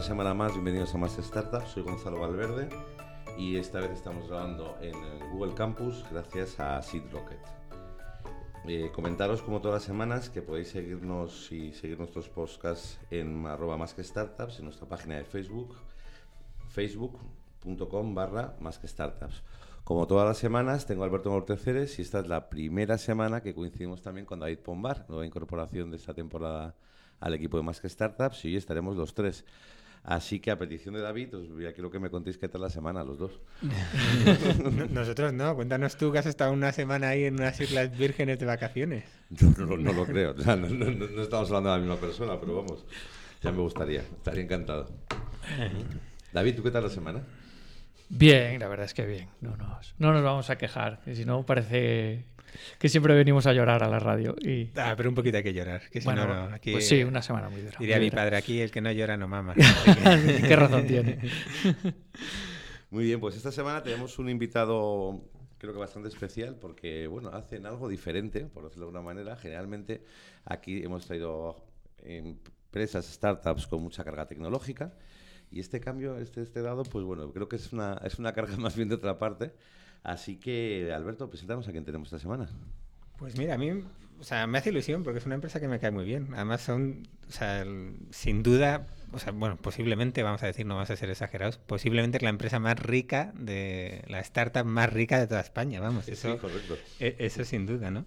una semana más, bienvenidos a Más Startups, soy Gonzalo Valverde y esta vez estamos grabando en Google Campus gracias a Seed Rocket. Eh, comentaros como todas las semanas que podéis seguirnos y seguir nuestros podcasts en arroba más que startups en nuestra página de Facebook, facebook.com barra más que startups. Como todas las semanas, tengo a Alberto Morteceres y esta es la primera semana que coincidimos también con David Pombar, nueva incorporación de esta temporada al equipo de Más que Startups y hoy estaremos los tres. Así que a petición de David, os voy a quiero que me contéis qué tal la semana los dos. Nosotros no, cuéntanos tú que has estado una semana ahí en unas Islas Vírgenes de vacaciones. Yo no, lo creo, no, estamos hablando de la misma persona, pero vamos, ya me gustaría, estaría encantado. David, ¿tú qué tal la semana? Bien, la verdad es que bien. No nos, no nos vamos a quejar, que si no parece que siempre venimos a llorar a la radio. Y... Ah, pero un poquito hay que llorar. Que bueno, aquí, pues sí, una semana muy dura. Diría mi padre, aquí el que no llora no mama. ¿Qué razón tiene? Muy bien, pues esta semana tenemos un invitado creo que bastante especial porque, bueno, hacen algo diferente, por decirlo de alguna manera. Generalmente aquí hemos traído empresas, startups con mucha carga tecnológica y este cambio, este, este dado, pues bueno, creo que es una, es una carga más bien de otra parte Así que, Alberto, preséntanos a quién tenemos esta semana. Pues mira, a mí o sea, me hace ilusión porque es una empresa que me cae muy bien. Además son, o sea, sin duda, o sea, bueno, posiblemente, vamos a decir, no vamos a ser exagerados, posiblemente la empresa más rica de, la startup más rica de toda España, vamos, eso, correcto. E, eso sin duda, ¿no?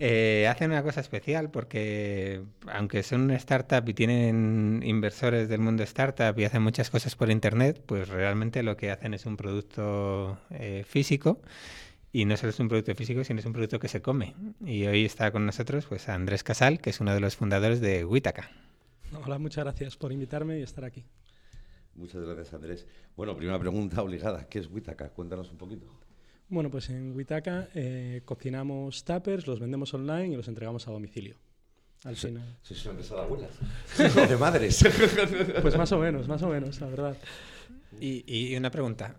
Eh, hacen una cosa especial porque, aunque son una startup y tienen inversores del mundo startup y hacen muchas cosas por internet, pues realmente lo que hacen es un producto eh, físico. Y no solo es un producto físico, sino es un producto que se come. Y hoy está con nosotros pues Andrés Casal, que es uno de los fundadores de Witaka. Hola, muchas gracias por invitarme y estar aquí. Muchas gracias, Andrés. Bueno, primera pregunta obligada. ¿Qué es Witaka? Cuéntanos un poquito. Bueno, pues en Witaka eh, cocinamos tuppers, los vendemos online y los entregamos a domicilio. Al final. Sí, son de abuelas. de madres. pues más o menos, más o menos, la verdad. Y, una pregunta.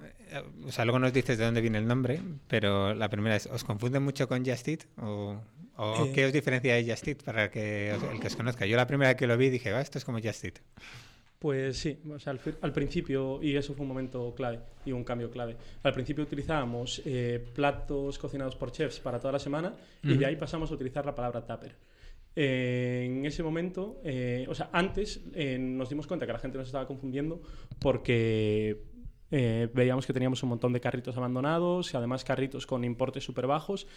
O sea, luego nos dices de dónde viene el nombre, pero la primera es, ¿os confunden mucho con Just Eat? ¿O, eh, qué os diferencia de Just Eat para que el que os conozca? Yo la primera vez que lo vi dije, va, esto es como Just Eat. Pues sí, al, principio, y eso fue un momento clave y un cambio clave. Al principio utilizábamos eh, platos cocinados por chefs para toda la semana y de ahí pasamos a utilizar la palabra tupper. en ese momento, eh, o sea, antes eh, nos dimos cuenta que la gente nos estaba confundiendo porque eh, veíamos que teníamos un montón de carritos abandonados y además carritos con importes súper bajos.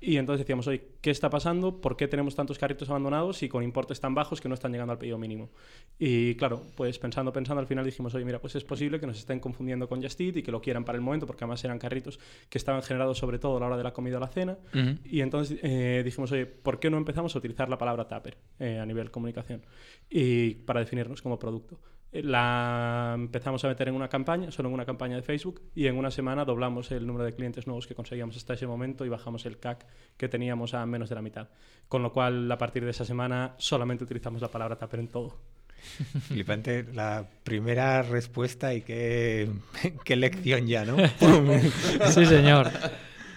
Y entonces decíamos, oye, ¿qué está pasando? ¿Por qué tenemos tantos carritos abandonados y con importes tan bajos que no están llegando al pedido mínimo? Y claro, pues pensando, pensando, al final dijimos, oye, mira, pues es posible que nos estén confundiendo con Just Eat y que lo quieran para el momento, porque además eran carritos que estaban generados sobre todo a la hora de la comida o la cena. Y entonces eh, dijimos, oye, ¿por qué no empezamos a utilizar la palabra tupper eh, a nivel comunicación? Y para definirnos como producto la empezamos a meter en una campaña, solo en una campaña de Facebook, y en una semana doblamos el número de clientes nuevos que conseguíamos hasta ese momento y bajamos el CAC que teníamos a menos de la mitad. Con lo cual, a partir de esa semana, solamente utilizamos la palabra Tupper en todo. Flipante la primera respuesta y qué, qué lección ya, ¿no? sí, señor.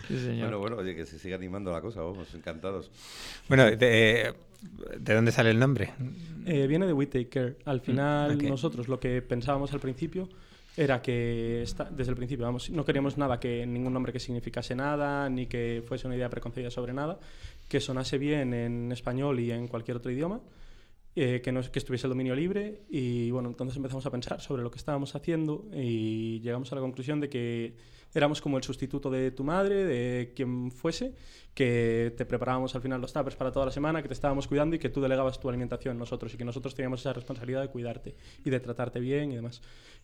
Bueno, bueno, oye, que se siga animando la cosa, vamos, encantados. Bueno, de, ¿de dónde sale el nombre? Eh, viene de We Take Care. Al mm, final, nosotros lo que pensábamos al principio era que desde el principio vamos, no queríamos nada que ningún nombre que significase nada ni que fuese una idea preconcebida sobre nada, que sonase bien en español y en cualquier otro idioma. Eh, que, no, que estuviese el dominio libre y bueno, entonces empezamos a pensar sobre lo que estábamos haciendo y llegamos a la conclusión de que éramos como el sustituto de tu madre, de quien fuese, que te preparábamos al final los tuppers para toda la semana, que te estábamos cuidando y que tú delegabas tu alimentación nosotros y que nosotros teníamos esa responsabilidad de cuidarte y de tratarte bien y demás.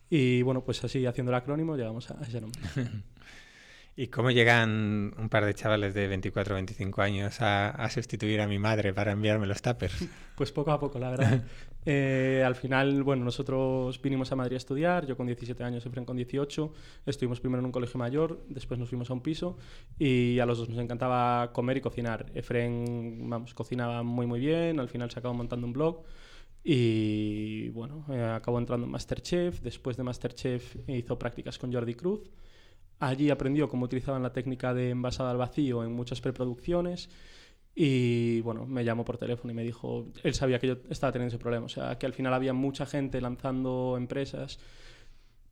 Y bueno, pues así haciendo el acrónimo llegamos a ese nombre. ¿Y cómo llegan un par de chavales de 24 o 25 años a, sustituir a mi madre para enviarme los tuppers? Pues poco a poco, la verdad. Eh, al final, bueno, nosotros vinimos a Madrid a estudiar, yo con 17 años, Efren con 18, estuvimos primero en un colegio mayor, después nos fuimos a un piso y a los dos nos encantaba comer y cocinar. Efren, vamos, cocinaba muy muy bien, al final se acabó montando un blog. Y bueno, eh, acabó entrando en Masterchef. Después de Masterchef hizo prácticas con Jordi Cruz. Allí aprendió cómo utilizaban la técnica de envasada al vacío en muchas preproducciones Y bueno, me llamó por teléfono y me dijo, él sabía que yo estaba teniendo ese problema, o sea, que al final había mucha gente lanzando empresas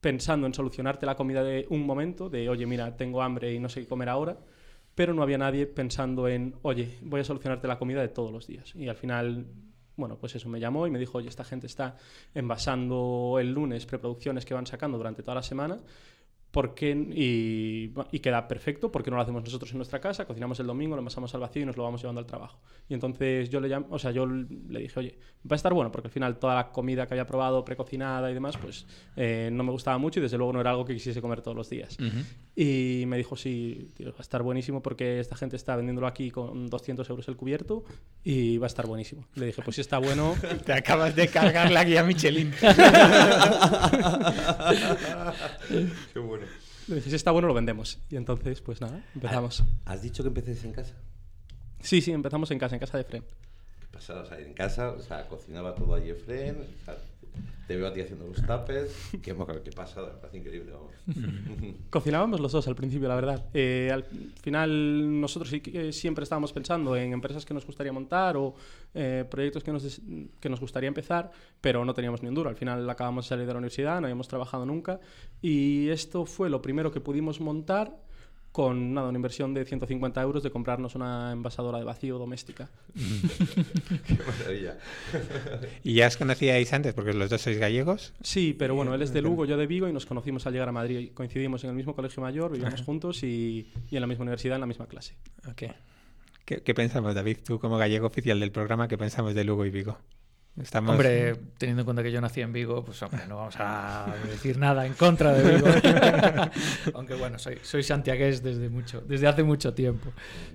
pensando en solucionarte la comida de un momento, de oye, mira, tengo hambre y no sé qué comer ahora, pero no había nadie pensando en, oye, voy a solucionarte la comida de todos los días. Y al final, bueno, pues eso me llamó y me dijo, oye, esta gente está envasando el lunes preproducciones que van sacando durante toda la semana ¿Por qué? Y, y, queda perfecto porque no lo hacemos nosotros en nuestra casa, cocinamos el domingo, lo envasamos al vacío y nos lo vamos llevando al trabajo. Y entonces yo le llamo, o sea, yo le dije, oye, va a estar bueno porque al final toda la comida que había probado precocinada y demás, pues eh, no me gustaba mucho y desde luego no era algo que quisiese comer todos los días. Y me dijo, sí, tío, va a estar buenísimo porque esta gente está vendiéndolo aquí con 200 euros el cubierto y va a estar buenísimo. Le dije, pues si está bueno... Te acabas de cargar la guía Michelin. Qué bueno. Le dije, si está bueno, lo vendemos. Y entonces, pues nada, empezamos. ¿Has dicho que empecéis en casa? Sí, sí, empezamos en casa, en casa de Fren. ¿Qué pasaba? O sea, en casa, o sea, cocinaba todo allí Fren, o sea, te veo a ti haciendo los tapes. Qué, qué pasada, me parece increíble. Vamos. Cocinábamos los dos al principio, la verdad. Eh, al final, nosotros sí que siempre estábamos pensando en empresas que nos gustaría montar o eh, proyectos que nos, que nos gustaría empezar, pero no teníamos ni un duro. Al final acabamos de salir de la universidad, no habíamos trabajado nunca. Y esto fue lo primero que pudimos montar con nada, una inversión de 150 euros de comprarnos una envasadora de vacío doméstica. Qué maravilla. ¿Y ya os conocíais antes porque los dos sois gallegos? Sí, pero bueno, él es de Lugo, yo de Vigo y nos conocimos al llegar a Madrid. Coincidimos en el mismo colegio mayor, vivíamos juntos y, y, en la misma universidad, en la misma clase. Okay. ¿Qué, ¿Qué pensamos, David? Tú como gallego oficial del programa, ¿qué pensamos de Lugo y Vigo? Estamos... Hombre, teniendo en cuenta que yo nací en Vigo, pues hombre, no vamos a decir nada en contra de Vigo. Aunque bueno, soy, soy santiagués desde, mucho, desde hace mucho tiempo.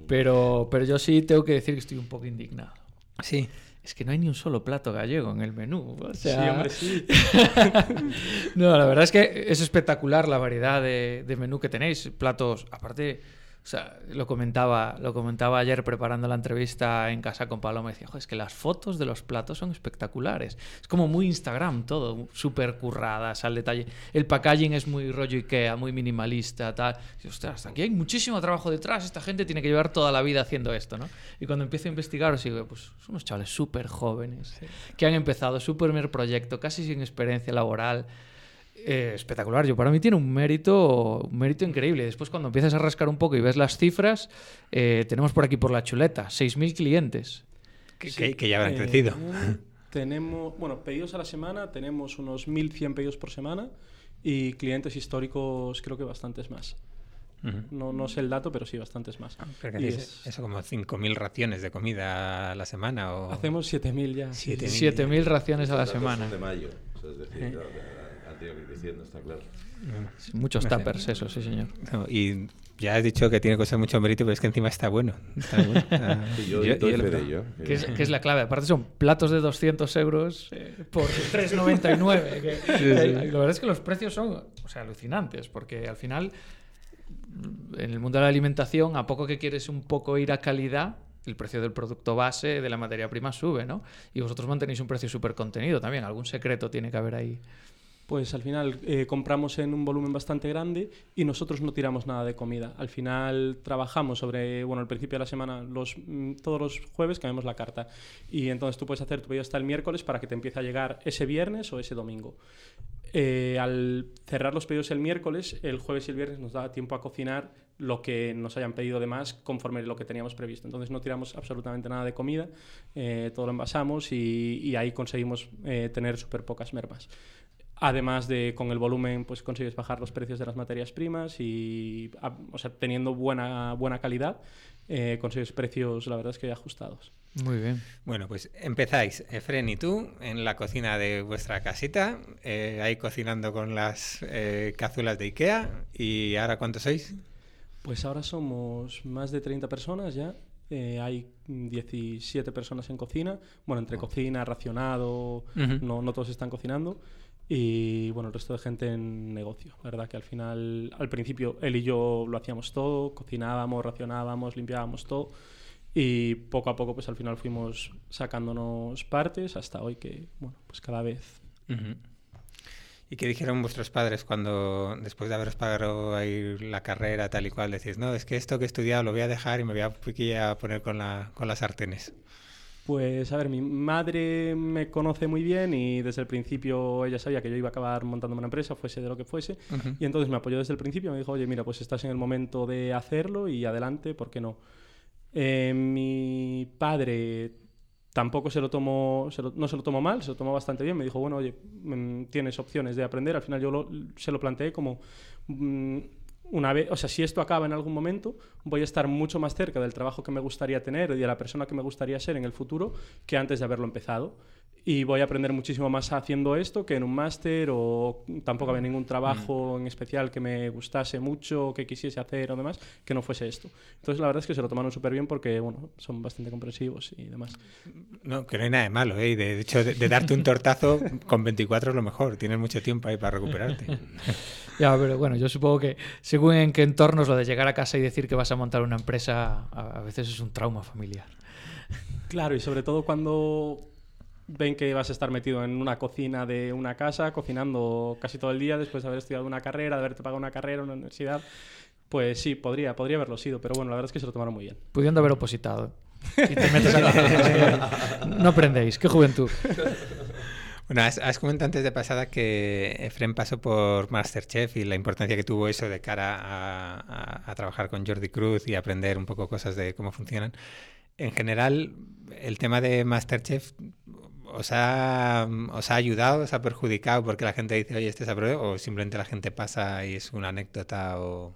Pero, pero yo sí tengo que decir que estoy un poco indignado. Sí. Es que no hay ni un solo plato gallego en el menú. O sea... Sí, hombre, sí. no, la verdad es que es espectacular la variedad de, de menú que tenéis. Platos, aparte o sea, lo comentaba, lo comentaba ayer preparando la entrevista en casa con Paloma. Decía, es que las fotos de los platos son espectaculares. Es como muy Instagram todo, súper curradas al detalle. El packaging es muy rollo Ikea, muy minimalista, tal. Y, ostras, aquí hay muchísimo trabajo detrás. Esta gente tiene que llevar toda la vida haciendo esto, ¿no? Y cuando empiezo a investigar, os digo, pues son unos chavales súper jóvenes sí. que han empezado su primer proyecto, casi sin experiencia laboral eh, espectacular. Yo para mí tiene un mérito, un mérito increíble. Después cuando empiezas a rascar un poco y ves las cifras, eh, tenemos por aquí por la chuleta 6.000 clientes. Que, sí. que, que ya habrán eh, crecido. Tenemos, bueno, pedidos a la semana, tenemos unos 1.100 pedidos por semana y clientes históricos creo que bastantes más. Uh -huh. no, no, sé el dato, pero sí, bastantes más. Ah, pero que es, eso como 5.000 raciones de comida a la semana. O... Hacemos 7.000 ya. 7.000 raciones a la semana. De mayo, es decir, ¿Eh? Diciendo, está claro. Muchos tappers, eso, sí, señor. No, y ya has dicho que tiene cosas mucho mérito, pero es que encima está bueno. Está bueno. Ah, sí, yo, yo, yo, de ello. Que es, que es, la clave. Aparte son platos de 200 euros eh, por 3,99. que, sí, sí. La verdad es que los precios son o sea, alucinantes, porque al final, en el mundo de la alimentación, a poco que quieres un poco ir a calidad, el precio del producto base, de la materia prima, sube, ¿no? Y vosotros mantenéis un precio súper contenido también. Algún secreto tiene que haber ahí pues al final eh, compramos en un volumen bastante grande y nosotros no tiramos nada de comida. Al final trabajamos sobre, bueno, al principio de la semana, los, mm, todos los jueves cambiamos la carta. Y entonces tú puedes hacer tu pedido hasta el miércoles para que te empiece a llegar ese viernes o ese domingo. Eh, al cerrar los pedidos el miércoles, el jueves y el viernes nos da tiempo a cocinar lo que nos hayan pedido de más conforme lo que teníamos previsto. Entonces no tiramos absolutamente nada de comida, eh, todo lo envasamos y, ahí conseguimos eh, tener súper pocas mermas. Además de con el volumen, pues consigues bajar los precios de las materias primas y, o sea, teniendo buena, buena calidad, eh, consigues precios, la verdad es que ajustados. Muy bien. Bueno, pues empezáis, Efren y tú, en la cocina de vuestra casita, eh, ahí cocinando con las eh, cazuelas de Ikea. ¿Y ahora cuántos sois? Pues ahora somos más de 30 personas ya. Eh, hay 17 personas en cocina. Bueno, entre oh. cocina, racionado, uh -huh. no, no todos están cocinando y bueno, el resto de gente en negocio. Verdad que al final, al principio, él y yo lo hacíamos todo, cocinábamos, racionábamos, limpiábamos todo y poco a poco pues al final fuimos sacándonos partes hasta hoy que, bueno, pues cada vez... ¿Y qué dijeron vuestros padres cuando, después de haberos pagado ahí la carrera tal y cual, decís, no, es que esto que he estudiado lo voy a dejar y me voy a, a poner con, la, con las sartenes? Pues a ver, mi madre me conoce muy bien y desde el principio ella sabía que yo iba a acabar montando una empresa, fuese de lo que fuese, y entonces me apoyó desde el principio, me dijo, oye, mira, pues estás en el momento de hacerlo y adelante, ¿por qué no? Eh, mi padre tampoco se lo tomó, no se lo tomó mal, se lo tomó bastante bien, me dijo, bueno, oye, mm, tienes opciones de aprender, al final yo se lo planteé como... Una vez, o sea, si esto acaba en algún momento, voy a estar mucho más cerca del trabajo que me gustaría tener y de la persona que me gustaría ser en el futuro que antes de haberlo empezado y voy a aprender muchísimo más haciendo esto que en un máster o tampoco había ningún trabajo mm. en especial que me gustase mucho, que quisiese hacer o demás, que no fuese esto. Entonces la verdad es que se lo tomaron súper bien porque, bueno, son bastante comprensivos y demás. No, que no hay nada de malo, ¿eh? De, hecho, de, darte un tortazo con 24 es lo mejor, tienes mucho tiempo ahí para recuperarte. ya, pero bueno, yo supongo que según en qué entornos lo de llegar a casa y decir que vas a montar una empresa a veces es un trauma familiar. Claro, y sobre todo cuando ven que vas a estar metido en una cocina de una casa, cocinando casi todo el día después de haber estudiado una carrera, de haberte pagado una carrera, una universidad. Pues sí, podría, podría haberlo sido, pero bueno, la verdad es que se lo tomaron muy bien. Pudiendo haber opositado. no aprendéis, qué juventud. Bueno, has, comentado antes de pasada que Efren pasó por Masterchef y la importancia que tuvo eso de cara a, a trabajar con Jordi Cruz y aprender un poco cosas de cómo funcionan. En general, el tema de Masterchef ¿Os ha, ¿Os ha ayudado, os ha perjudicado porque la gente dice, oye, este es a o simplemente la gente pasa y es una anécdota o...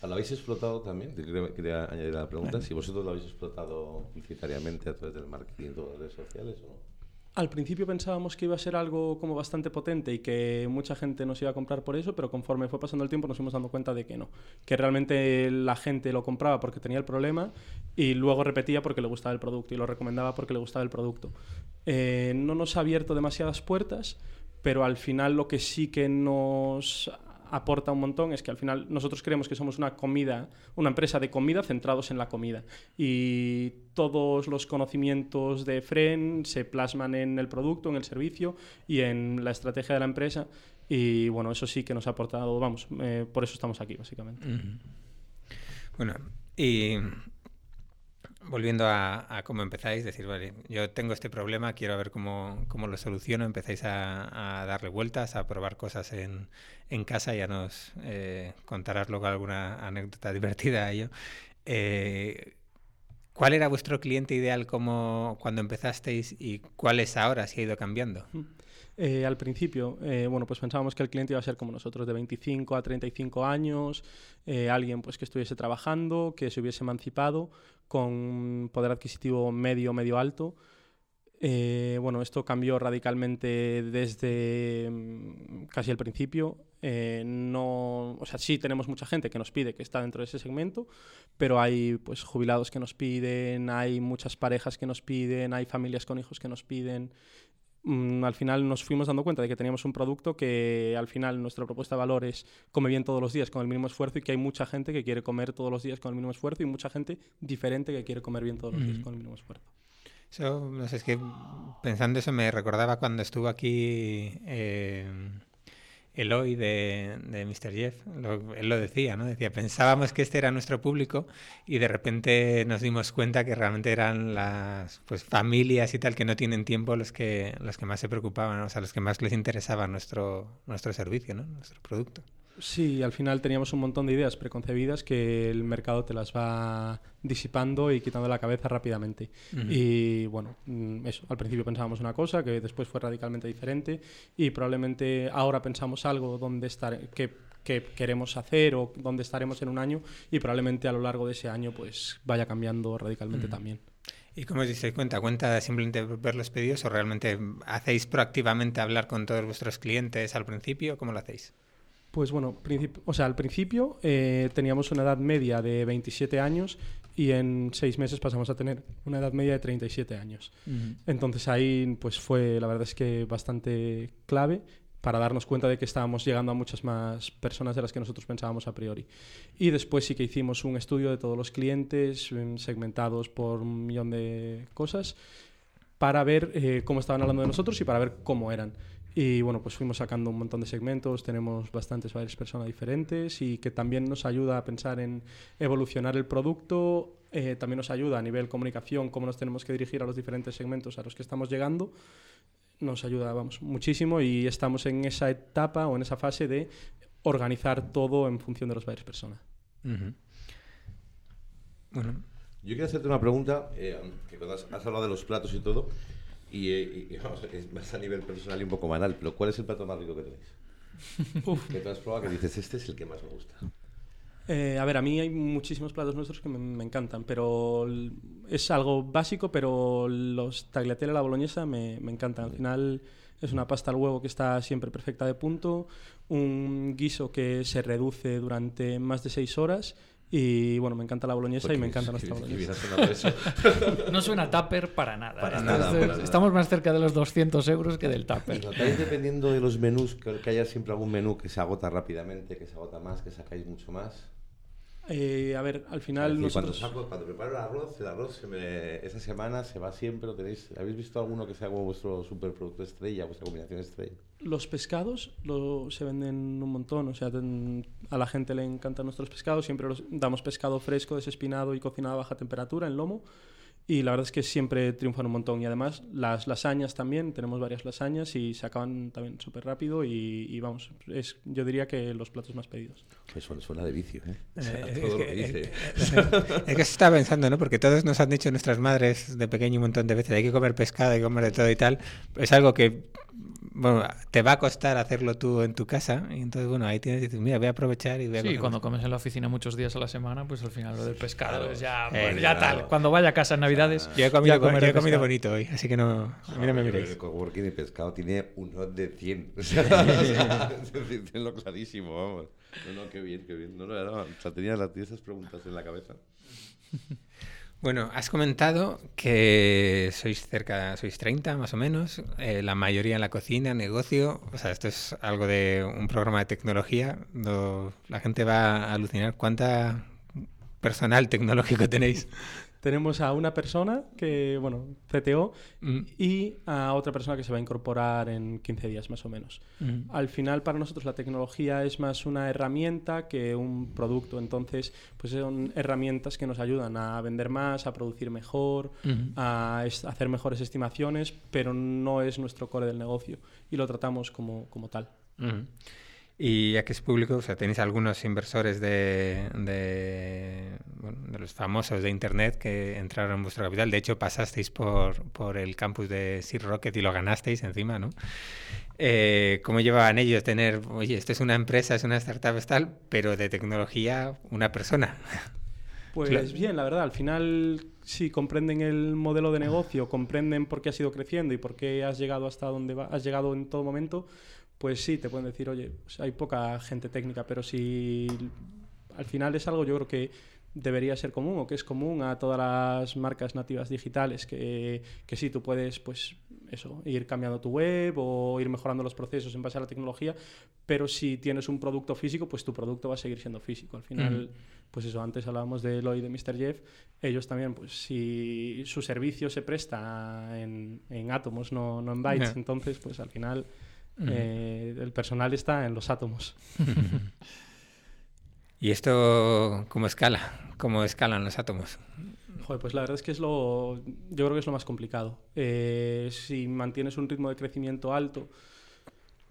¿Lo habéis explotado también? Quería, añadir la pregunta, si vosotros lo habéis explotado publicitariamente a través del marketing de las redes sociales o no. Al principio pensábamos que iba a ser algo como bastante potente y que mucha gente nos iba a comprar por eso, pero conforme fue pasando el tiempo nos fuimos dando cuenta de que no, que realmente la gente lo compraba porque tenía el problema y luego repetía porque le gustaba el producto y lo recomendaba porque le gustaba el producto. Eh, no nos ha abierto demasiadas puertas, pero al final lo que sí que nos aporta un montón es que al final nosotros creemos que somos una comida, una empresa de comida centrados en la comida. Y todos los conocimientos de Fren se plasman en el producto, en el servicio y en la estrategia de la empresa. Y bueno, eso sí que nos ha aportado, vamos, eh, por eso estamos aquí básicamente. Bueno, y volviendo a, cómo empezáis, decir, vale, yo tengo este problema, quiero ver cómo, cómo lo soluciono, empezáis a, darle vueltas, a probar cosas en, en casa, ya nos eh, contarás luego alguna anécdota divertida a ello. Eh, ¿Cuál era vuestro cliente ideal como cuando empezasteis y cuál es ahora, si ha ido cambiando? Eh, al principio, eh, bueno, pues pensábamos que el cliente iba a ser como nosotros, de 25 a 35 años, alguien pues que estuviese trabajando, que se hubiese emancipado, con poder adquisitivo medio, medio alto. bueno, esto cambió radicalmente desde mm, casi el principio. no, o sea, sí tenemos mucha gente que nos pide que está dentro de ese segmento, pero hay pues jubilados que nos piden, hay muchas parejas que nos piden, hay familias con hijos que nos piden. Mm, al final nos fuimos dando cuenta de que teníamos un producto que al final nuestra propuesta de valor es come bien todos los días con el mínimo esfuerzo y que hay mucha gente que quiere comer todos los días con el mínimo esfuerzo y mucha gente diferente que quiere comer bien todos los días con el mínimo esfuerzo. Eso, no sé, es que pensando eso me recordaba cuando estuvo aquí eh, Eloy de, de Mr. Jeff, él lo decía, ¿no? Decía, pensábamos que este era nuestro público y de repente nos dimos cuenta que realmente eran las pues, familias y tal que no tienen tiempo los que, los que más se preocupaban, o sea, los que más les interesaba nuestro, nuestro servicio, ¿no? Nuestro producto. Sí, al final teníamos un montón de ideas preconcebidas que el mercado te las va disipando y quitando la cabeza rápidamente. Y bueno, mm, eso, al principio pensábamos una cosa que después fue radicalmente diferente y probablemente ahora pensamos algo donde estar, que, que queremos hacer o dónde estaremos en un año y probablemente a lo largo de ese año pues vaya cambiando radicalmente también. ¿Y cómo os disteis cuenta? ¿Cuenta simplemente ver los pedidos o realmente hacéis proactivamente hablar con todos vuestros clientes al principio? ¿Cómo lo hacéis? Pues bueno, o sea, al principio eh, teníamos una edad media de 27 años y en seis meses pasamos a tener una edad media de 37 años. Entonces ahí pues fue, la verdad es que bastante clave para darnos cuenta de que estábamos llegando a muchas más personas de las que nosotros pensábamos a priori. Y después sí que hicimos un estudio de todos los clientes, mm, segmentados por un millón de cosas, para ver eh, cómo estaban hablando de nosotros y para ver cómo eran. Y bueno, pues fuimos sacando un montón de segmentos, tenemos bastantes varias personas diferentes y que también nos ayuda a pensar en evolucionar el producto, eh, también nos ayuda a nivel comunicación, cómo nos tenemos que dirigir a los diferentes segmentos a los que estamos llegando. Nos ayuda, vamos, muchísimo y estamos en esa etapa o en esa fase de organizar todo en función de los varias personas. Bueno. Yo quiero hacerte una pregunta, eh, que cuando has, hablado de los platos y todo, y, eh, y, vamos, es más a nivel personal y un poco banal, pero ¿cuál es el plato más rico que tenéis? Que tú has probado que dices, este es el que más me gusta. Eh, a ver, a mí hay muchísimos platos nuestros que me, me, encantan, pero es algo básico, pero los tagliatelle a la boloñesa me, me encantan. Al final es una pasta al huevo que está siempre perfecta de punto, un guiso que se reduce durante más de seis horas y bueno, me encanta la boloñesa y me encanta nuestra boloñesa. no suena tupper para nada. Para nada, Estamos, para nada. estamos más cerca de los 200 euros que del ¿Y tupper. notáis dependiendo de los menús que haya siempre algún menú que se agota rápidamente, que se agota más, que sacáis mucho más? Eh, a ver, al final decir, nosotros... cuando, saco, cuando preparo el arroz, el arroz se me- esa semana se va siempre, lo tenéis, ¿habéis visto alguno que sea como vuestro superproducto estrella, vuestra combinación estrella? Los pescados lo, se venden un montón, o sea, ten- a la gente le encantan nuestros pescados, siempre los, damos pescado fresco, desespinado y cocinado a baja temperatura en lomo y la verdad es que siempre triunfan un montón y además las lasañas también, tenemos varias lasañas y se acaban también súper rápido y, y vamos, es, yo diría que los platos más pedidos. Que suena, suena de vicio, ¿eh? O sea, Eh, todo es lo que- que dice. Es que se está pensando, ¿no? Porque todos nos han dicho nuestras madres de pequeño un montón de veces, hay que comer pescado, hay que comer de todo y tal. Es algo que, bueno, te va a costar hacerlo tú en tu casa. Y entonces, bueno, ahí tienes, dices, mira, voy a aprovechar y voy a Sí, cuando comes en la oficina muchos días a la semana, pues al final lo del pescado claro. es ya, Eh, pues ya tal. Cuando vaya a casa en Navidades, Yo he comido, yo he comido bonito hoy, así que no, a mí no me miréis. El coworking de pescado tiene un hot de 100. O sea, tenlo clarísimo, vamos. No, no, qué bien, qué bien. No, no, no, o sea, tenía, las- tenía esas preguntas en la cabeza. Bueno, has comentado que sois cerca, sois 30 más o menos, eh, la mayoría en la cocina, negocio, o sea, esto es algo de un programa de tecnología, la gente va a alucinar cuánta personal tecnológico tenéis. Tenemos a una persona que, bueno, CTO, Mm, y a otra persona que se va a incorporar en 15 días más o menos. mm, Al final para nosotros la tecnología es más una herramienta que un producto, entonces pues son herramientas que nos ayudan a vender más, a producir mejor, mm. a hacer mejores estimaciones, pero no es nuestro core del negocio y lo tratamos como, como tal. Y ya que es público, o sea, tenéis algunos inversores de, de, bueno, de los famosos de Internet que entraron en vuestro capital. De hecho, pasasteis por, por el campus de Seed Rocket y lo ganasteis encima, ¿no? Eh, ¿Cómo llevaban ellos tener, oye, esto es una empresa, es una startup, es tal, pero de tecnología, una persona? Pues Claro. bien, la verdad, al final si comprenden el modelo de negocio, comprenden por qué has ido creciendo y por qué has llegado hasta donde has llegado en todo momento, pues sí, te pueden decir, oye, pues hay poca gente técnica, pero si al final es algo yo creo que debería ser común o que es común a todas las marcas nativas digitales, que, que sí, tú puedes pues eso, ir cambiando tu web o ir mejorando los procesos en base a la tecnología, pero si tienes un producto físico, pues tu producto va a seguir siendo físico. Al final, pues eso, antes hablábamos de Eloy y de Mr. Jeff, ellos también, pues si su servicio se presta en, en átomos, no, no en bytes, entonces pues al final Eh, el personal está en los átomos. ¿Y esto cómo escala? ¿Cómo escalan los átomos? Joder, pues la verdad es que es lo, yo creo que es lo más complicado. Eh, si mantienes un ritmo de crecimiento alto,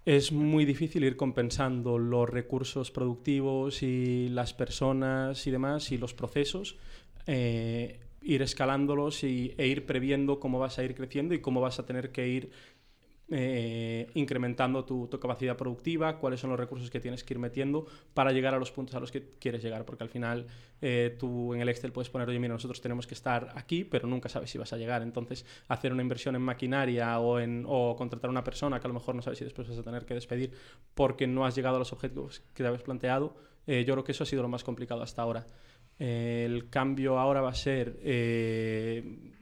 es muy difícil ir compensando los recursos productivos y las personas y demás y los procesos, eh, ir escalándolos y, e ir previendo cómo vas a ir creciendo y cómo vas a tener que ir eh, incrementando tu, capacidad productiva, cuáles son los recursos que tienes que ir metiendo para llegar a los puntos a los que quieres llegar, porque al final eh, tú en el Excel puedes poner, oye, mira, nosotros tenemos que estar aquí, pero nunca sabes si vas a llegar. Entonces, hacer una inversión en maquinaria o, contratar a una persona que a lo mejor no sabes si después vas a tener que despedir porque no has llegado a los objetivos que te habías planteado, eh, yo creo que eso ha sido lo más complicado hasta ahora. El cambio ahora va a ser,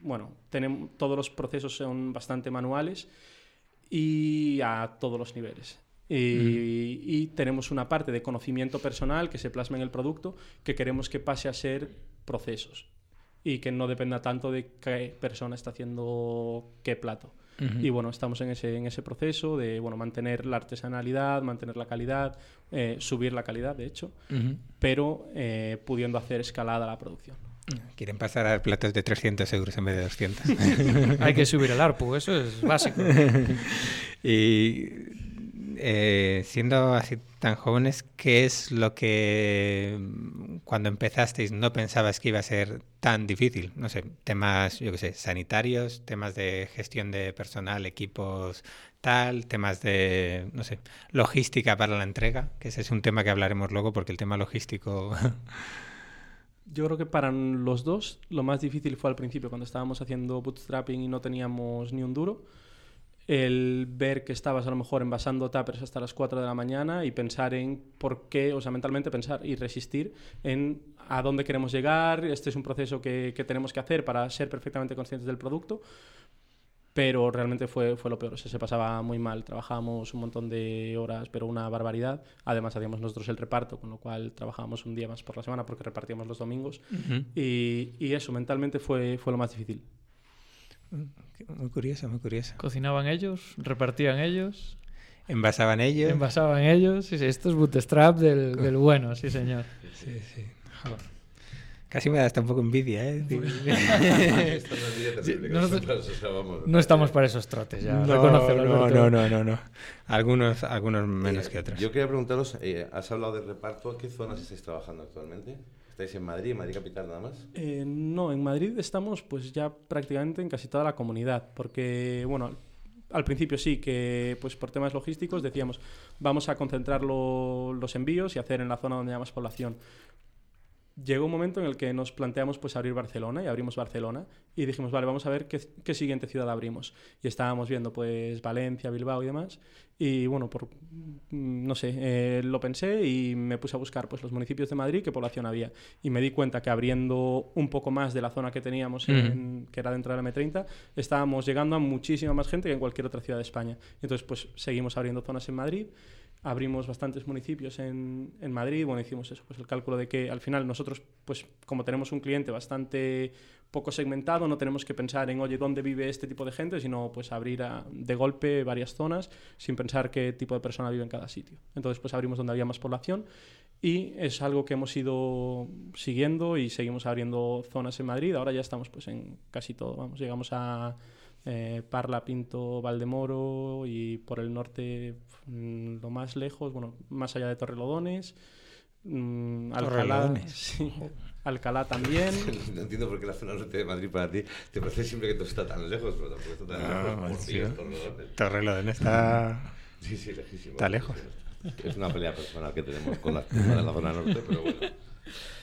bueno, tenemos, todos los procesos son bastante manuales y a todos los niveles. Y, y tenemos una parte de conocimiento personal que se plasma en el producto que queremos que pase a ser procesos y que no dependa tanto de qué persona está haciendo qué plato. Y bueno, estamos en ese, en ese proceso de bueno, mantener la artesanalidad, mantener la calidad, eh, subir la calidad, de hecho, pero eh, pudiendo hacer escalada la producción. Quieren pasar a platos de 300 euros en vez de 200. Hay que subir el ARPU, eso es básico. y eh, siendo así tan jóvenes, ¿qué es lo que cuando empezasteis no pensabas que iba a ser tan difícil? No sé, temas, yo qué sé, sanitarios, temas de gestión de personal, equipos tal, temas de, no sé, logística para la entrega, que ese es un tema que hablaremos luego porque el tema logístico... Yo creo que para los dos lo más difícil fue al principio, cuando estábamos haciendo bootstrapping y no teníamos ni un duro. El ver que estabas a lo mejor envasando tuppers hasta las 4 de la mañana y pensar en por qué, o sea, mentalmente pensar y resistir en a dónde queremos llegar, este es un proceso que, que tenemos que hacer para ser perfectamente conscientes del producto, pero realmente fue, fue lo peor. O sea, se pasaba muy mal. Trabajábamos un montón de horas, pero una barbaridad. Además, hacíamos nosotros el reparto, con lo cual trabajábamos un día más por la semana porque repartíamos los domingos. y, y, eso, mentalmente fue, fue lo más difícil. Muy curioso, muy curioso. ¿Cocinaban ellos? ¿Repartían ellos? ¿Envasaban ellos? ¿Envasaban ellos? Sí, sí, esto es bootstrap del, del bueno, sí, señor. Sí, sí. Casi me da hasta un poco envidia, ¿eh? no, estamos para esos trotes, ya. No, no, no, no, no, Algunos, algunos menos que otros. Yo quería preguntaros, eh, has hablado de reparto, ¿en qué zonas estáis trabajando actualmente? ¿Estáis en Madrid, en Madrid capital nada más? Eh, no, en Madrid estamos pues ya prácticamente en casi toda la comunidad, porque, bueno, al principio sí que pues por temas logísticos decíamos vamos a concentrar los envíos y hacer en la zona donde hay más población llegó un momento en el que nos planteamos pues abrir Barcelona y abrimos Barcelona y dijimos, vale, vamos a ver qué, qué, siguiente ciudad abrimos. Y estábamos viendo pues Valencia, Bilbao y demás. Y bueno, por, mm, no sé, eh, lo pensé y me puse a buscar pues los municipios de Madrid, qué población había. Y me di cuenta que abriendo un poco más de la zona que teníamos, en, que era dentro de la M30, estábamos llegando a muchísima más gente que en cualquier otra ciudad de España. Entonces pues seguimos abriendo zonas en Madrid abrimos bastantes municipios en, en, Madrid, bueno, hicimos eso, pues el cálculo de que al final nosotros, pues como tenemos un cliente bastante poco segmentado, no tenemos que pensar en, oye, ¿dónde vive este tipo de gente? Sino pues abrir de golpe varias zonas sin pensar qué tipo de persona vive en cada sitio. Entonces pues abrimos donde había más población y es algo que hemos ido siguiendo y seguimos abriendo zonas en Madrid. Ahora ya estamos pues en casi todo, vamos, llegamos a eh, Parla, Pinto, Valdemoro y por el norte mm, lo más lejos, bueno, más allá de Torrelodones, mm, Alcalá, sí, Alcalá también. no entiendo por qué la zona norte de Madrid para ti te parece siempre que todo está tan lejos, pero tampoco está tan lejos. Sí, Torrelodones está... Sí, sí, lejísimo. Está lejos. Es una pelea personal que tenemos con las de la zona norte, pero bueno.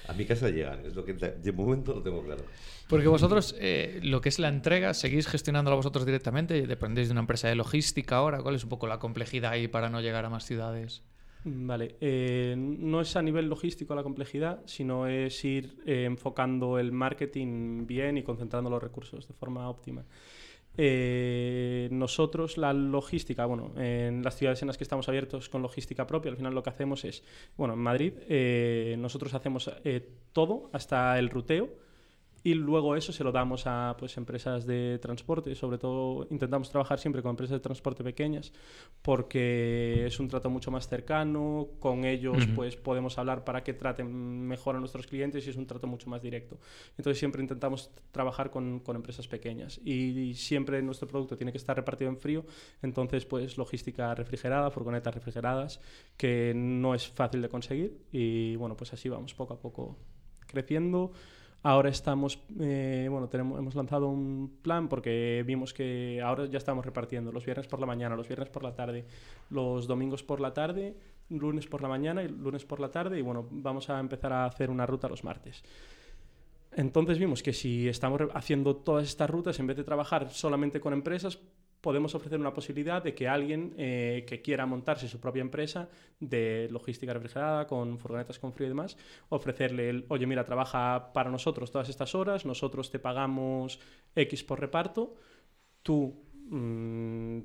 A mi casa llegan, es lo que de momento lo tengo claro. Porque vosotros, eh, lo que es la entrega, ¿seguís gestionándolo vosotros directamente? ¿Dependéis de una empresa de logística ahora? ¿Cuál es un poco la complejidad ahí para no llegar a más ciudades? Vale, eh, no es a nivel logístico la complejidad, sino es ir eh, enfocando el marketing bien y concentrando los recursos de forma óptima. Nosotros la logística, bueno, en las ciudades en las que estamos abiertos con logística propia, al final lo que hacemos es, bueno, en Madrid nosotros hacemos todo, hasta el ruteo, y luego eso se lo damos a pues, empresas de transporte, sobre todo intentamos trabajar siempre con empresas de transporte pequeñas porque es un trato mucho más cercano, con ellos pues podemos hablar para que traten mejor a nuestros clientes y es un trato mucho más directo. Entonces siempre intentamos trabajar con, con empresas pequeñas y, siempre nuestro producto tiene que estar repartido en frío, entonces pues logística refrigerada, furgonetas refrigeradas, que no es fácil de conseguir y bueno pues así vamos poco a poco creciendo. Ahora estamos, eh, bueno, tenemos, hemos lanzado un plan porque vimos que ahora ya estamos repartiendo los viernes por la mañana, los viernes por la tarde, los domingos por la tarde, lunes por la mañana y lunes por la tarde y bueno, vamos a empezar a hacer una ruta los martes. Entonces vimos que si estamos haciendo todas estas rutas, en vez de trabajar solamente con empresas, podemos ofrecer una posibilidad de que alguien eh, que quiera montarse su propia empresa de logística refrigerada, con furgonetas con frío y demás, ofrecerle el, oye, mira, trabaja para nosotros todas estas horas, nosotros te pagamos X por reparto, tú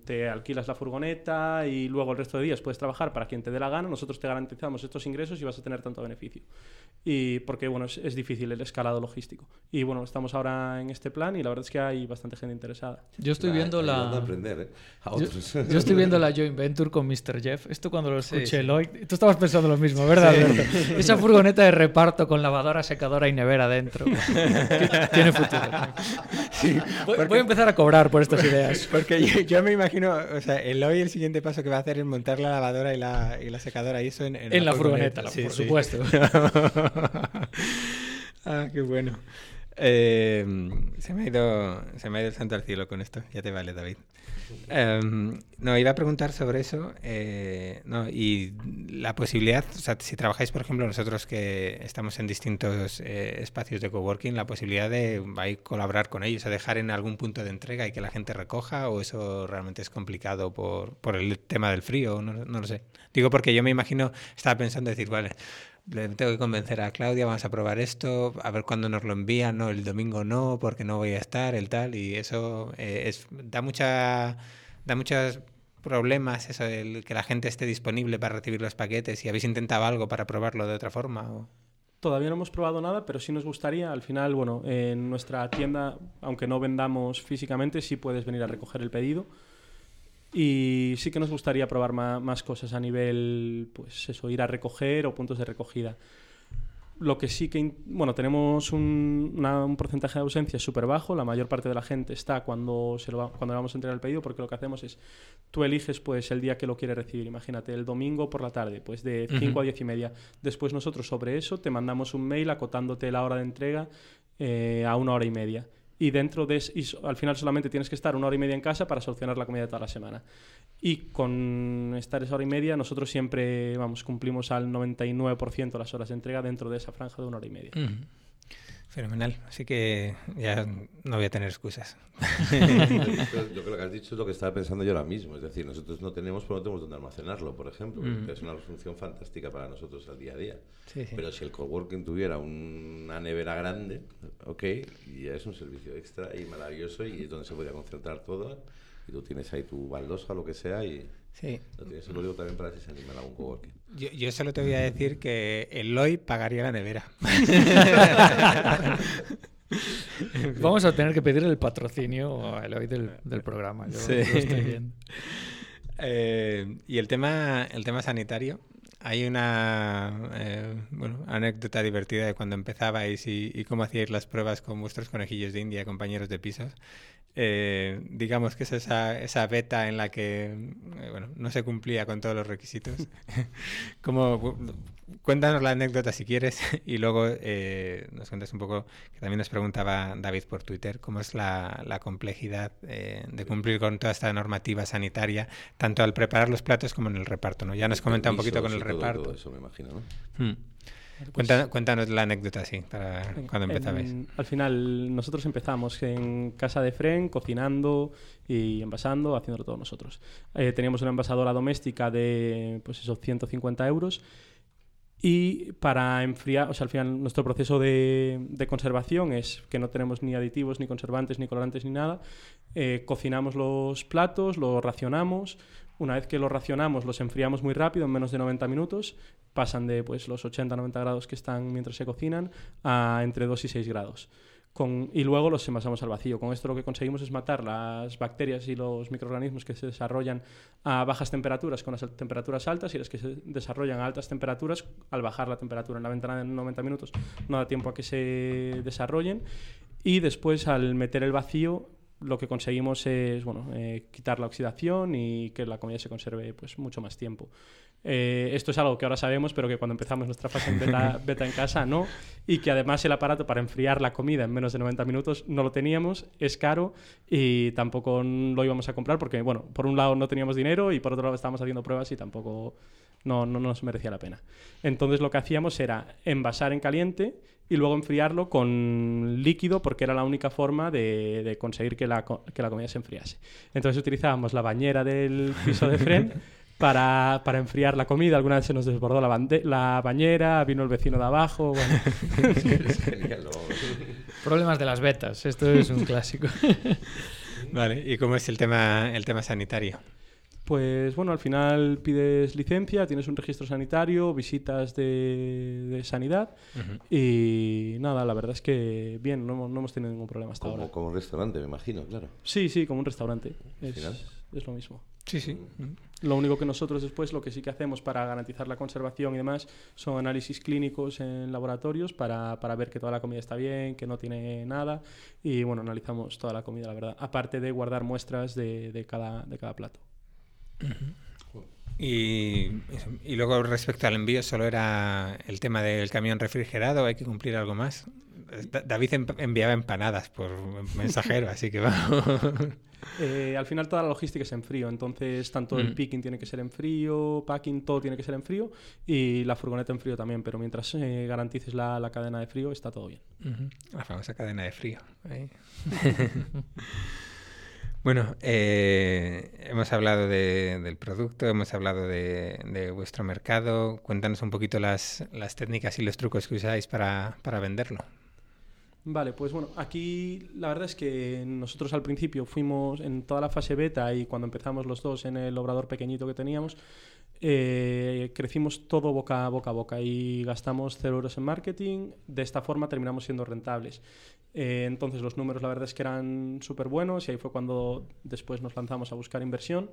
te alquilas la furgoneta y luego el resto de días puedes trabajar para quien te dé la gana, nosotros te garantizamos estos ingresos y vas a tener tanto beneficio. Y porque, bueno, es, es difícil el escalado logístico. Y bueno, estamos ahora en este plan y la verdad es que hay bastante gente interesada. Yo estoy viendo la... aprender, ¿eh? A Yo, otros. yo estoy viendo la joint venture con Mr. Jeff. Esto cuando lo escuché, sí. Lloyd, tú estabas pensando lo mismo, ¿verdad, Sí. Esa furgoneta de reparto con lavadora, secadora y nevera dentro. Tiene futuro. voy, voy a empezar a cobrar por estas ideas. Porque yo, yo me imagino, o sea, el hoy el siguiente paso que va a hacer es montar la lavadora y la, y la secadora y eso en, En la furgoneta, Sí, por sí. supuesto. ah, qué bueno. Eh, se, me ha ido, se me ha ido el santo al cielo con esto. Ya te vale, David. Em, no, iba a preguntar sobre eso. eh, no, y la posibilidad, o sea, si trabajáis, por ejemplo, nosotros que estamos en distintos eh, espacios de coworking, la posibilidad de colaborar con ellos, o dejar en algún punto de entrega y que la gente recoja, o eso realmente es complicado por, por el tema del frío, no, no lo sé. Digo porque yo me imagino, estaba pensando decir, vale, le tengo que convencer a Claudia, vamos a probar esto, a ver cuándo nos lo envían, no, el domingo no, porque no voy a estar, el tal, y eso eh, es, da mucha, da muchos problemas eso, el que la gente esté disponible para recibir los paquetes, y habéis intentado algo para probarlo de otra forma. O... Todavía no hemos probado nada, pero sí nos gustaría. Al final, bueno, en nuestra tienda, aunque no vendamos físicamente, sí puedes venir a recoger el pedido. Y sí que nos gustaría probar más, cosas a nivel, pues eso, ir a recoger o puntos de recogida. Lo que sí que, bueno, tenemos un, una- un porcentaje de ausencia súper bajo. La mayor parte de la gente está cuando, se lo va- cuando le vamos a entregar el pedido, porque lo que hacemos es, tú eliges pues el día que lo quieres recibir. Imagínate, el domingo por la tarde, pues de 5 Ujú. a 10 y media. Después nosotros sobre eso te mandamos un mail acotándote la hora de entrega eh, a una hora y media. Y dentro de y al final solamente tienes que estar una hora y media en casa para solucionar la comida de toda la semana. Y con estar esa hora y media, nosotros siempre, vamos, cumplimos al 99% las horas de entrega dentro de esa franja de una hora y media. Fenomenal, así que ya no voy a tener excusas. Yo creo que has dicho es lo que estaba pensando yo ahora mismo. Es decir, nosotros no tenemos, pero no tenemos dónde almacenarlo, por ejemplo. Mm. que Es una función fantástica para nosotros al día a día. Sí, sí. Pero si el coworking tuviera una nevera grande, ok, y ya es un servicio extra y maravilloso y es donde se podría concentrar todo. Y tú tienes ahí tu baldosa o lo que sea y Sí. lo tienes. Eso lo digo también para si se animan a algún coworking. Yo, yo solo te voy a decir que Eloy pagaría la nevera. Vamos a tener que pedir el patrocinio a Eloy del, del programa. Yo Sí. lo estoy viendo. Eh, y el tema, el tema sanitario. Hay una eh, bueno, anécdota divertida de cuando empezabais y, y cómo hacíais las pruebas con vuestros conejillos de India, compañeros de pisos. Eh, digamos que es esa, esa beta en la que eh, bueno, no se cumplía con todos los requisitos. Como, cuéntanos la anécdota si quieres y luego eh, nos cuentas un poco, que también nos preguntaba David por Twitter, cómo es la, la complejidad eh, de cumplir con toda esta normativa sanitaria, tanto al preparar los platos como en el reparto. ¿no? Ya nos comenta un poquito con el todo- reparto. todo eso, me imagino, ¿no? Hmm. Cuenta- cuéntanos la anécdota, sí, para cuando empezabais. al final, nosotros empezamos en casa de Fren, cocinando y envasando, haciéndolo todos nosotros. Eh, teníamos una envasadora doméstica de, pues esos 150 euros. Y para enfriar, o sea, al final nuestro proceso de, de conservación es que no tenemos ni aditivos, ni conservantes, ni colorantes, ni nada. Eh, cocinamos los platos, los racionamos. Una vez que los racionamos, los enfriamos muy rápido, en menos de 90 minutos. Pasan de pues, los 80-90 grados que están mientras se cocinan a entre 2 y 6 grados. Con, y luego los envasamos al vacío. Con esto lo que conseguimos es matar las bacterias y los microorganismos que se desarrollan a bajas temperaturas con las temperaturas altas y las que se desarrollan a altas temperaturas al bajar la temperatura en la ventana de 90 minutos no da tiempo a que se desarrollen y después al meter el vacío lo que conseguimos es bueno, eh, quitar la oxidación y que la comida se conserve pues, mucho más tiempo. Eh, esto es algo que ahora sabemos, pero que cuando empezamos nuestra fase en beta, beta en casa no. Y que además el aparato para enfriar la comida en menos de 90 minutos no lo teníamos, es caro y tampoco lo íbamos a comprar porque, bueno, por un lado no teníamos dinero y por otro lado estábamos haciendo pruebas y tampoco no, no nos merecía la pena. Entonces lo que hacíamos era envasar en caliente y luego enfriarlo con líquido porque era la única forma de, de conseguir que la, que la comida se enfriase. Entonces utilizábamos la bañera del piso de Fren para, para enfriar la comida. Alguna vez se nos desbordó la, bande- la bañera, vino el vecino de abajo. Problemas de las betas. Esto es un clásico. Vale, ¿y cómo es el tema, el tema sanitario? Pues bueno, al final pides licencia, tienes un registro sanitario, visitas de, de sanidad y nada, la verdad es que bien, no, hemos- no hemos tenido ningún problema hasta Como, ahora. como un restaurante, me imagino, claro. Sí, sí, como un restaurante. Es, final. es lo mismo. Sí, sí. Lo único que nosotros después lo que sí que hacemos para garantizar la conservación y demás son análisis clínicos en laboratorios para, para ver que toda la comida está bien, que no tiene nada y bueno, analizamos toda la comida, la verdad. Aparte de guardar muestras de, de cada, de cada plato. Y, y luego respecto al envío, solo era el tema del camión refrigerado, hay que cumplir algo más. Da- David em- enviaba empanadas por mensajero, así que vamos. Eh, al final toda la logística es en frío, entonces tanto el Mm. picking tiene que ser en frío, packing, todo tiene que ser en frío y la furgoneta en frío también, pero mientras eh, garantices la, la cadena de frío está todo bien. La famosa cadena de frío. bueno, eh, hemos hablado de- del producto, hemos hablado de, vuestro mercado. Cuéntanos un poquito las, las técnicas y los trucos que usáis para, venderlo. Vale, pues bueno, aquí la verdad es que nosotros al principio fuimos en toda la fase beta y cuando empezamos los dos en el obrador pequeñito que teníamos, eh, crecimos todo boca, boca a boca y gastamos 0 euros en marketing. De esta forma terminamos siendo rentables. Eh, entonces los números la verdad es que eran súper buenos y ahí fue cuando después nos lanzamos a buscar inversión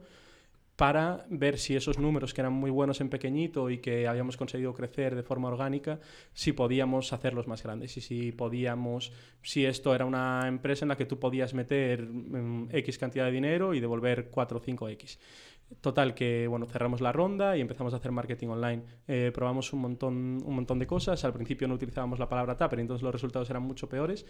para ver si esos números que eran muy buenos en pequeñito y que habíamos conseguido crecer de forma orgánica, si podíamos hacerlos más grandes y si podíamos, si esto era una empresa en la que tú podías meter mm, X cantidad de dinero y devolver 4 o 5 X. Total, que bueno, cerramos la ronda y empezamos a hacer marketing online. Eh, probamos un montón, un montón de cosas. Al principio no utilizábamos la palabra Tupper, entonces los resultados eran mucho peores.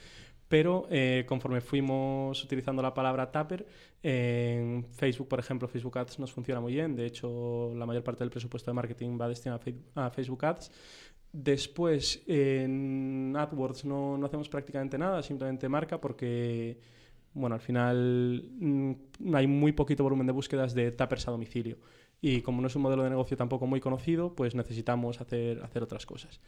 Pero eh, conforme fuimos utilizando la palabra Tupper, en Facebook, por ejemplo, Facebook Ads nos funciona muy bien. De hecho, la mayor parte del presupuesto de marketing va destinado a Facebook Ads. Después, en AdWords no, no hacemos prácticamente nada, simplemente marca porque, bueno, al final mm, hay muy poquito volumen de búsquedas de tappers a domicilio. Y como no es un modelo de negocio tampoco muy conocido, pues necesitamos hacer, hacer otras cosas.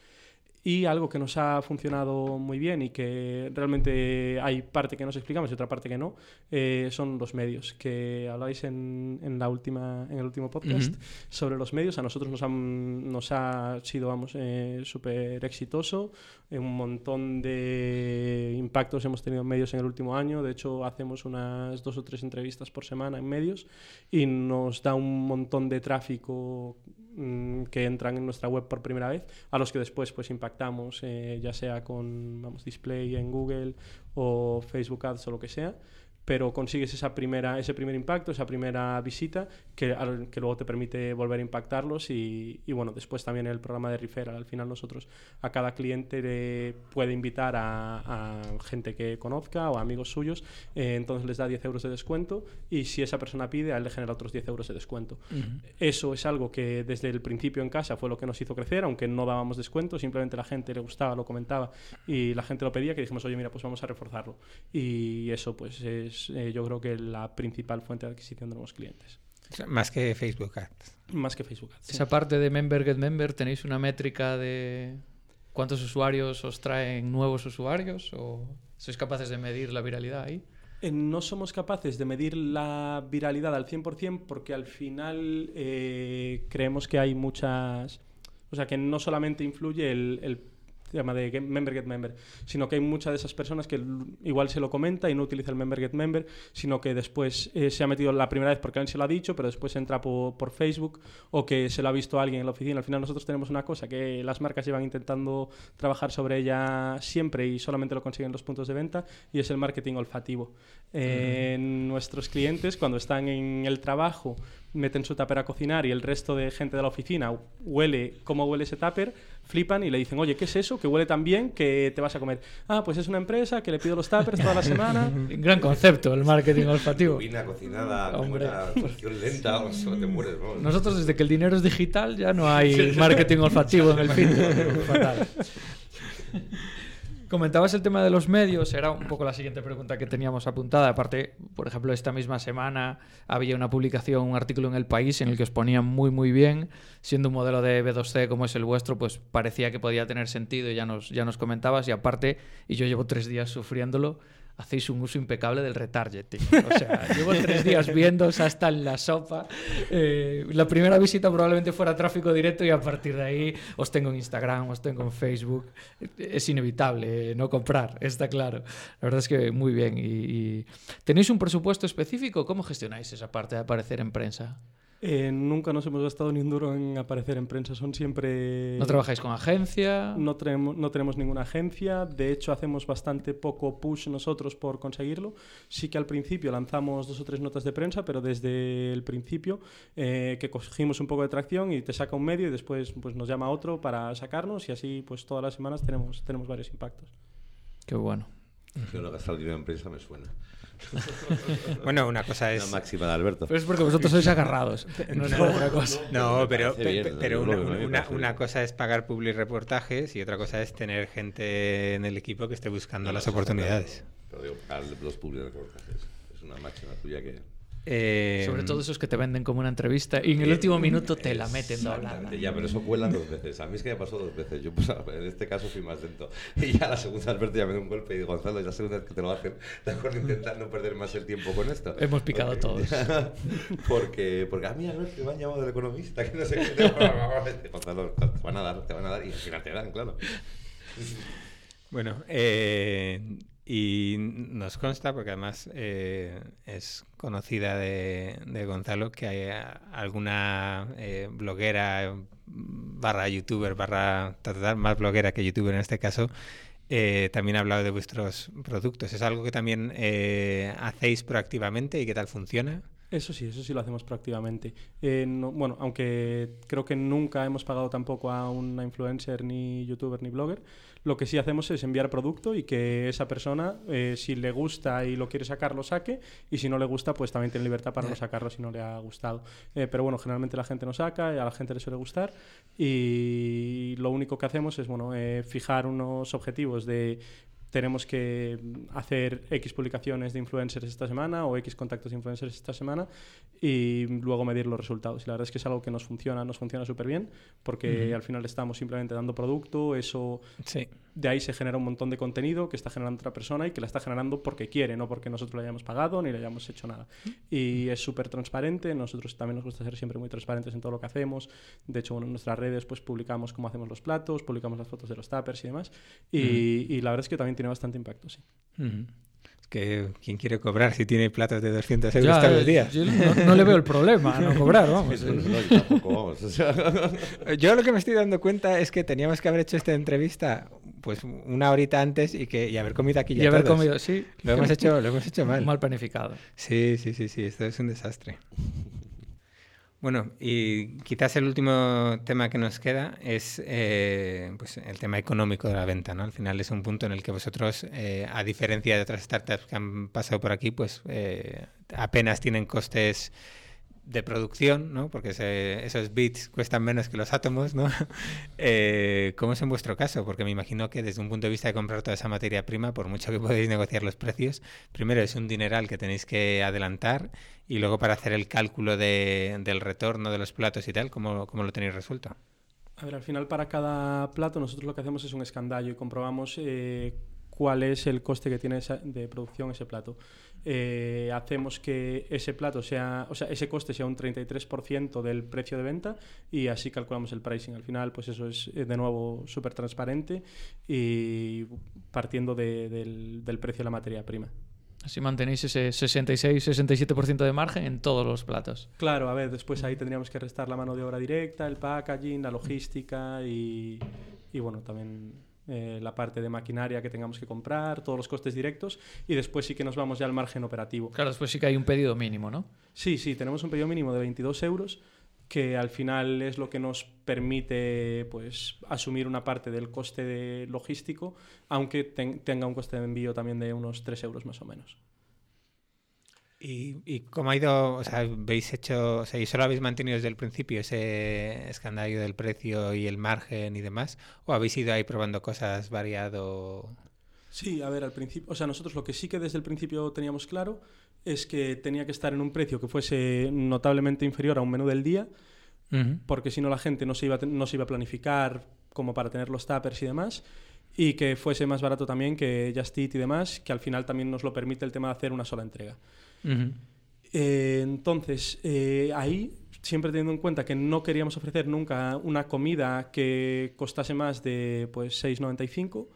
Y algo que nos ha funcionado muy bien y que realmente hay parte que nos explicamos y otra parte que no, eh, son los medios, que habláis en, en, la última, en el último podcast Ujú. sobre los medios. A nosotros nos, han, nos ha sido vamos, eh, súper exitoso. Eh, un montón de impactos hemos tenido en medios en el último año. De hecho, hacemos unas dos o tres entrevistas por semana en medios y nos da un montón de tráfico mm, que entran en nuestra web por primera vez, a los que después pues eh, ya sea con vamos, display en Google o Facebook Ads o lo que sea, pero consigues esa primera, ese primer impacto, esa primera visita que, al- que luego te permite volver a impactarlos y, y, bueno, después también el programa de referral. Al final nosotros a cada cliente le puede invitar a, a gente que conozca o a amigos suyos, eh, entonces les da 10 euros de descuento y si esa persona pide, a él le genera otros 10 euros de descuento. Eso es algo que desde el principio en casa fue lo que nos hizo crecer, aunque no dábamos descuento, simplemente la gente le gustaba, lo comentaba y la gente lo pedía, que dijimos, oye, mira, pues vamos a reforzarlo. Y eso pues es eh, yo creo que la principal fuente de adquisición de nuevos clientes. Más que Facebook Ads. Más que Facebook Ads. sí. Esa parte de Member Get Member, ¿tenéis una métrica de cuántos usuarios os traen nuevos usuarios? ¿O sois capaces de medir la viralidad ahí? Eh, No somos capaces de medir la viralidad al 100% porque al final eh, creemos que hay muchas... O sea, que no solamente influye el, el tema de get member get member, sino que hay muchas de esas personas que igual se lo comenta y no utiliza el member get member, sino que después eh, se ha metido la primera vez porque alguien se lo ha dicho, pero después entra por, por Facebook o que se lo ha visto alguien en la oficina. Al final nosotros tenemos una cosa que las marcas llevan intentando trabajar sobre ella siempre y solamente lo consiguen los puntos de venta y es el marketing olfativo. Eh, Nuestros clientes cuando están en el trabajo meten su tupper a cocinar y el resto de gente de la oficina huele cómo huele ese tupper, flipan y le dicen, oye, ¿qué es eso? Que huele tan bien que te vas a comer. Ah, pues es una empresa que le pido los tuppers toda la semana. Gran concepto el marketing olfativo. Vina cocinada, Hombre. lenta, o sea, te mueres. vamos. Nosotros desde que el dinero es digital ya no hay marketing olfativo en el fin. Comentabas el tema de los medios, era un poco la siguiente pregunta que teníamos apuntada. Aparte, por ejemplo, esta misma semana había una publicación, un artículo en El País en el que os ponían muy, muy bien. Siendo un modelo de B2C como es el vuestro, pues parecía que podía tener sentido y ya nos, ya nos comentabas. Y aparte, y yo llevo tres días sufriéndolo, hacéis un uso impecable del retargeting. O sea, llevo tres días viéndoos hasta en la sopa. Eh, la primera visita probablemente fuera tráfico directo y a partir de ahí os tengo en Instagram, os tengo en Facebook. Es inevitable eh, no comprar, está claro. La verdad es que muy bien. y... ¿Tenéis un presupuesto específico? ¿Cómo gestionáis esa parte de aparecer en prensa? Eh, nunca nos hemos gastado ni un duro en aparecer en prensa, son siempre... ¿No trabajáis con agencia? No tenemos, no tenemos ninguna agencia, de hecho hacemos bastante poco push nosotros por conseguirlo. Sí que al principio lanzamos dos o tres notas de prensa, pero desde el principio eh, que cogimos un poco de tracción y te saca un medio y después pues, nos llama otro para sacarnos y así pues todas las semanas tenemos, tenemos varios impactos. Qué bueno. Yo no gastar dinero en prensa me suena. bueno, una cosa es. La máxima de Alberto. Pero es porque vosotros sois agarrados. No es otra cosa. No, pero, pero una, una, cosa es pagar public reportajes y otra cosa es tener gente en el equipo que esté buscando las oportunidades. Pero digo, pagar los public reportajes. Es una máxima tuya que. Eh, Sobre todo esos que te venden como una entrevista y en el último minuto te la meten doblada. Ya, pero eso cuelan dos veces. A mí es que me pasó dos veces. Yo pues, en este caso fui más lento. Y ya la segunda Alberto ya me dio un golpe y digo, Gonzalo, es la segunda vez que te lo hacen. De acuerdo, intentar no perder más el tiempo con esto. Hemos picado todos. porque, porque a mí Alberto me han llamado del economista, que no sé qué. Gonzalo, te van a dar, te van a dar y al final te dan, claro. Bueno, eh y nos consta, porque además eh, es conocida de, Gonzalo, que hay alguna eh, bloguera barra youtuber, barra más bloguera que youtuber en este caso, eh, también ha hablado de vuestros productos. ¿Es algo que también hacéis proactivamente y qué tal funciona? Eso sí, eso sí lo hacemos proactivamente. bueno, aunque creo que nunca hemos pagado tampoco a una influencer, ni youtuber, ni blogger, lo que sí hacemos es enviar producto y que esa persona, eh, si le gusta y lo quiere sacar, lo saque. Y si no le gusta, pues también tiene libertad para no sacarlo si no le ha gustado. Eh, pero bueno, generalmente la gente no saca y a la gente le suele gustar. Y lo único que hacemos es bueno, eh, fijar unos objetivos de tenemos que hacer X publicaciones de influencers esta semana o X contactos de influencers esta semana y luego medir los resultados. Y la verdad es que es algo que nos funciona, nos funciona súper bien porque al final estamos simplemente dando producto, eso sí. De ahí se genera un montón de contenido que está generando otra persona y que la está generando porque quiere, no porque nosotros le hayamos pagado ni le hayamos hecho nada. Y es súper transparente, nosotros también nos gusta ser siempre muy transparentes en todo lo que hacemos. De hecho, en nuestras redes pues publicamos cómo hacemos los platos, publicamos las fotos de los tappers y demás. Y, y la verdad es que también tiene bastante impacto, sí. Es que ¿quién quiere cobrar si tiene platos de 200 euros todos los días? Yo no, le veo el problema a no cobrar, vamos. yo lo que me estoy dando cuenta es que teníamos que haber hecho esta entrevista pues una horita antes y que y haber comido aquí ya y haber comido, sí. Lo hemos hecho, lo hemos hecho mal. Mal planificado. Sí, sí, sí, sí, esto es un desastre. Bueno, y quizás el último tema que nos queda es eh, pues el tema económico de la venta. ¿no? Al final es un punto en el que vosotros, eh, a diferencia de otras startups que han pasado por aquí, pues eh, apenas tienen costes de producción, ¿no? porque esos bits cuestan menos que los átomos, ¿no? eh, ¿Cómo es en vuestro caso? Porque me imagino que desde un punto de vista de comprar toda esa materia prima, por mucho que podéis negociar los precios, primero es un dineral que tenéis que adelantar y luego para hacer el cálculo de, del retorno de los platos y tal, ¿cómo, cómo lo tenéis resuelto? A ver, al final para cada plato nosotros lo que hacemos es un escandallo y comprobamos eh, cuál es el coste que tiene de producción ese plato. Eh, hacemos que ese plato sea, o sea, ese coste sea un 33% del precio de venta y así calculamos el pricing. Al final, pues eso es eh, de nuevo súper transparente y partiendo del, del precio de la materia prima. Así mantenéis ese 66-67% de margen en todos los platos. Claro, a ver, después ahí tendríamos que restar la mano de obra directa, el packaging, la logística y, y bueno, también eh, la parte de maquinaria que tengamos que comprar, todos los costes directos y después sí que nos vamos ya al margen operativo. Claro, después sí que hay un pedido mínimo, ¿no? Sí, sí, tenemos un pedido mínimo de 22 euros que al final es lo que nos permite pues asumir una parte del coste de logístico, aunque tenga un coste de envío también de unos 3 euros más o menos. ¿Y, ¿Y, cómo ha ido? O sea, ¿habéis hecho, o sea, ¿y solo habéis mantenido desde el principio ese escandallo del precio y el margen y demás? ¿O habéis ido ahí probando cosas variado? Sí, a ver, al principio, o sea, nosotros lo que sí que desde el principio teníamos claro es que tenía que estar en un precio que fuese notablemente inferior a un menú del día, porque si no la gente no se, iba, no se iba a planificar como para tener los tappers y demás y que fuese más barato también que Just Eat y demás, que al final también nos lo permite el tema de hacer una sola entrega. Eh, entonces, eh, ahí, siempre teniendo en cuenta que no queríamos ofrecer nunca una comida que costase más de pues 6,95,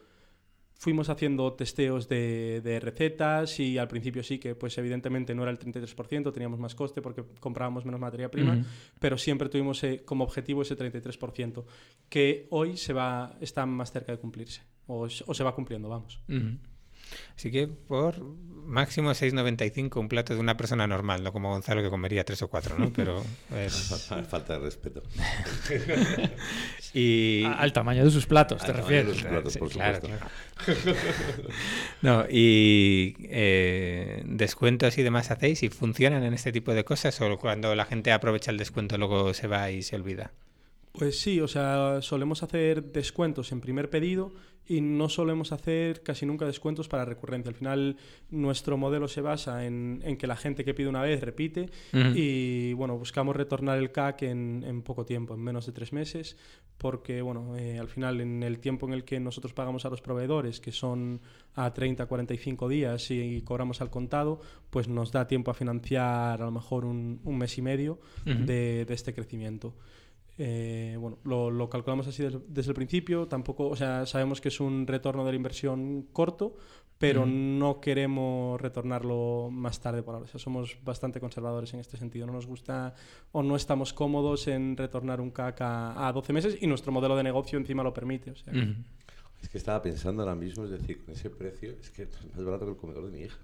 fuimos haciendo testeos de, recetas y al principio sí que pues evidentemente no era el 33%, teníamos más coste porque comprábamos menos materia prima, pero siempre tuvimos eh, como objetivo ese 33%, que hoy se va, está más cerca de cumplirse, o, se va cumpliendo, vamos. Así que por máximo 6,95 un plato de una persona normal, no como Gonzalo que comería tres o cuatro, ¿no? Pero falta de respeto. y al tamaño de sus platos, te refieres. claro, no, y eh, descuentos y demás hacéis y funcionan en este tipo de cosas o cuando la gente aprovecha el descuento luego se va y se olvida. Pues sí, o sea, solemos hacer descuentos en primer pedido y no solemos hacer casi nunca descuentos para recurrencia. Al final, nuestro modelo se basa en, que la gente que pide una vez repite y, bueno, buscamos retornar el CAC en, poco tiempo, en menos de tres meses, porque, bueno, eh, al final, en el tiempo en el que nosotros pagamos a los proveedores, que son a 30, 45 días y cobramos al contado, pues nos da tiempo a financiar a lo mejor un, mes y medio de este crecimiento. Eh, bueno, lo, calculamos así desde, el principio. Tampoco, o sea, sabemos que es un retorno de la inversión corto, pero no queremos retornarlo más tarde por ahora. O sea, somos bastante conservadores en este sentido. No nos gusta o no estamos cómodos en retornar un CAC a, 12 meses y nuestro modelo de negocio encima lo permite. Es que estaba pensando ahora mismo, es decir, con ese precio, es que es más barato que el comedor de mi hija.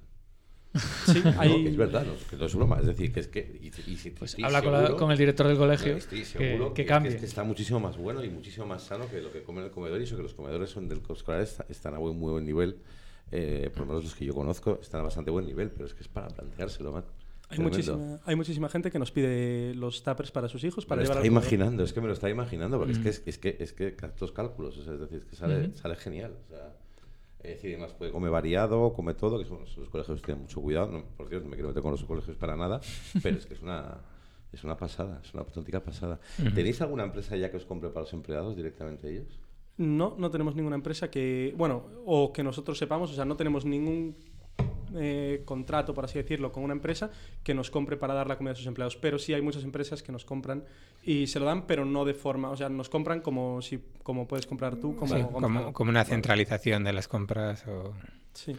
Sí, es verdad, no, que no es broma. Es decir, que es que. pues habla con, el director del colegio. seguro que, cambie. está muchísimo más bueno y muchísimo más sano que lo que come en el comedor. Y eso que los comedores son del escolar están a muy buen nivel. Eh, por lo menos los que yo conozco están a bastante buen nivel, pero es que es para planteárselo, Hay muchísima, hay muchísima gente que nos pide los tuppers para sus hijos para me lo está imaginando, es que me lo está imaginando, porque es que es, es, que es que estos cálculos, es decir, es que sale, sale genial. O sea, es decir, además puede comer variado, come todo, que son, los colegios tienen mucho cuidado. No, por cierto, no me quiero meter con los colegios para nada, pero es que es una, es una pasada, es una auténtica pasada. ¿Tenéis alguna empresa ya que os compre para los empleados directamente ellos? No, no tenemos ninguna empresa que, bueno, o que nosotros sepamos, o sea, no tenemos ningún eh, contrato, por así decirlo, con una empresa que nos compre para dar la comida a sus empleados. Pero sí hay muchas empresas que nos compran y se lo dan, pero no de forma, o sea, nos compran como si como puedes comprar tú, como, como, una centralización de las compras. O... Sí.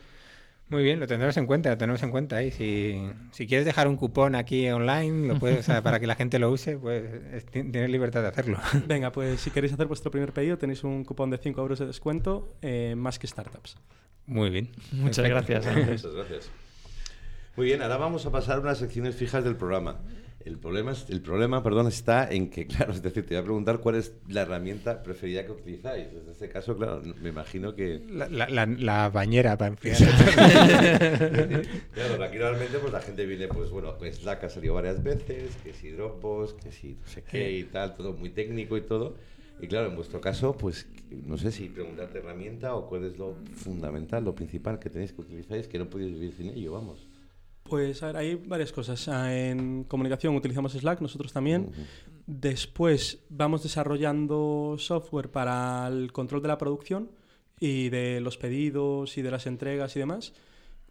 Muy bien, lo tendremos en cuenta, lo tenemos en cuenta. Y si, si quieres dejar un cupón aquí online, lo puedes, para que la gente lo use, pues tienes libertad de hacerlo. Venga, pues si queréis hacer vuestro primer pedido, tenéis un cupón de 5 euros de descuento, eh, más que startups. Muy bien. Muchas gracias. Muchas gracias. Muy bien, ahora vamos a pasar a unas secciones fijas del programa. El problema, el problema perdón, está en que, claro, es decir, te voy a preguntar cuál es la herramienta preferida que utilizáis. En este caso, claro, me imagino que... La, bañera para enfriar. claro, aquí normalmente pues, la gente viene, pues bueno, pues Slack ha salido varias veces, que si Dropbox, que si no sé qué y tal, todo muy técnico y todo. Y claro, en vuestro caso, pues no sé si preguntarte herramienta o cuál es lo fundamental, lo principal que tenéis que utilizáis, que no podéis vivir sin ello, vamos. Pues a ver, hay varias cosas. Ah, en comunicación utilizamos Slack, nosotros también. Después vamos desarrollando software para el control de la producción y de los pedidos y de las entregas y demás.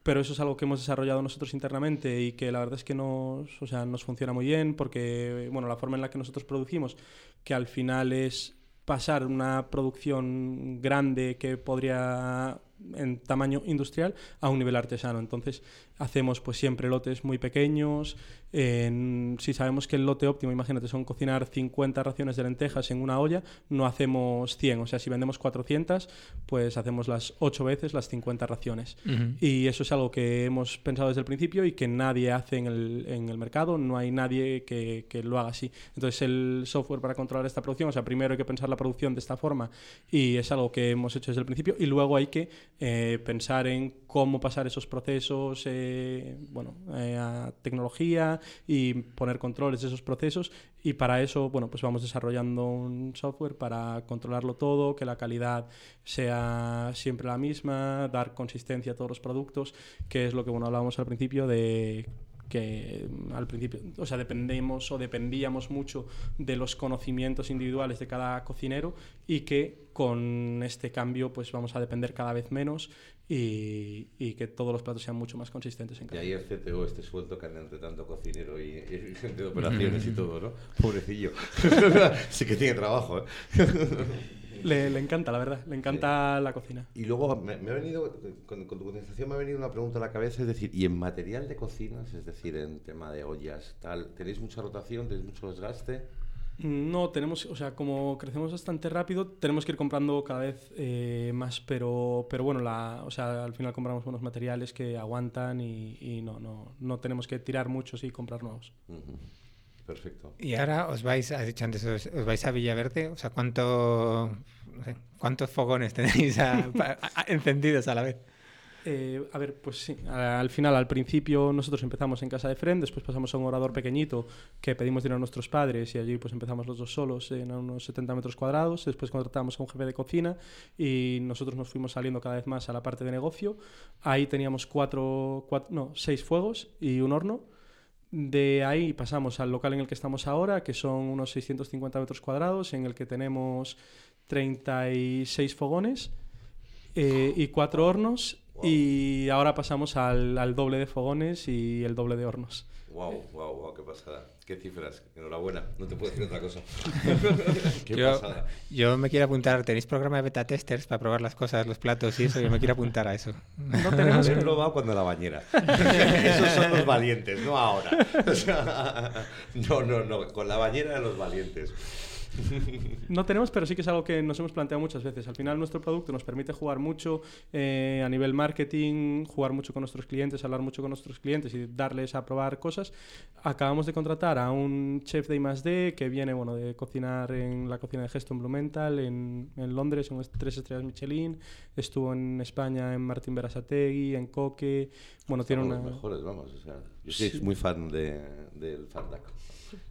Pero eso es algo que hemos desarrollado nosotros internamente y que la verdad es que nos, o sea, nos funciona muy bien porque bueno, la forma en la que nosotros producimos, que al final es pasar una producción grande que podría en tamaño industrial a un nivel artesano. Entonces hacemos pues siempre lotes muy pequeños. si sabemos que el lote óptimo, imagínate, son cocinar 50 raciones de lentejas en una olla, no hacemos 100. O sea, si vendemos 400, pues hacemos las 8 veces las 50 raciones. Y eso es algo que hemos pensado desde el principio y que nadie hace en el, en el mercado. No hay nadie que, que, lo haga así. Entonces el software para controlar esta producción, o sea, primero hay que pensar la producción de esta forma y es algo que hemos hecho desde el principio y luego hay que eh, pensar en cómo pasar esos procesos eh, bueno, eh, a tecnología y poner controles de esos procesos. Y para eso bueno, pues vamos desarrollando un software para controlarlo todo, que la calidad sea siempre la misma, dar consistencia a todos los productos, que es lo que bueno, hablábamos al principio de que mm, al principio, o sea, dependemos o dependíamos mucho de los conocimientos individuales de cada cocinero y que con este cambio pues vamos a depender cada vez menos y, y que todos los platos sean mucho más consistentes en Y casa. ahí el CTO, este sueldo que anda entre tanto cocinero y, y gente de operaciones y todo, ¿no? Pobrecillo. sí que tiene trabajo, ¿eh? Le, le encanta, la verdad, le encanta la cocina. Y luego me, me ha venido, con, con tu contestación me ha venido una pregunta a la cabeza, es decir, ¿y en material de cocinas, es decir, en tema de ollas, tal, tenéis mucha rotación, tenéis mucho desgaste? No, tenemos, o sea, como crecemos bastante rápido, tenemos que ir comprando cada vez eh, más, pero, pero bueno, la, o sea, al final compramos buenos materiales que aguantan y, y no, no, no tenemos que tirar muchos y comprar nuevos. Perfecto. Y ahora os vais, has dicho antes, os, os vais a Villaverde, o sea, ¿cuánto, no sé, ¿cuántos fogones tenéis a- pa- a- encendidos a la vez? Eh, a ver, pues sí, al final, al principio nosotros empezamos en casa de Fren, después pasamos a un orador pequeñito que pedimos dinero a nuestros padres y allí pues empezamos los dos solos en unos 70 metros cuadrados, después contratamos a un jefe de cocina y nosotros nos fuimos saliendo cada vez más a la parte de negocio. Ahí teníamos cuatro, cuatro no, seis fuegos y un horno. De ahí pasamos al local en el que estamos ahora, que son unos 650 metros cuadrados, en el que tenemos 36 fogones eh, y cuatro hornos. Y ahora pasamos al, al doble de fogones y el doble de hornos. Wow, wow, wow, qué pasada. Qué cifras. Enhorabuena. No te puedo decir otra cosa. qué Yo, pasada. yo me quiero apuntar, ¿tenéis programa de beta testers para probar las cosas, los platos y eso? Yo me quiero apuntar a eso. No tenemos, He probado cuando la bañera. Esos son los valientes, no ahora. O sea, no, no, no. Con la bañera de los valientes. No tenemos, pero sí que es algo que nos hemos planteado muchas veces. Al final nuestro producto nos permite jugar mucho eh, a nivel marketing, jugar mucho con nuestros clientes, hablar mucho con nuestros clientes y darles a probar cosas. Acabamos de contratar a un chef de I+D que viene bueno, de cocinar en la cocina de Geston Blumenthal en, en Londres, en tres estrellas Michelin. Estuvo en España en Martín Berasategui, en Coque. Bueno, tiene una... los mejores, vamos. O sea, yo soy muy fan de, del Fandac.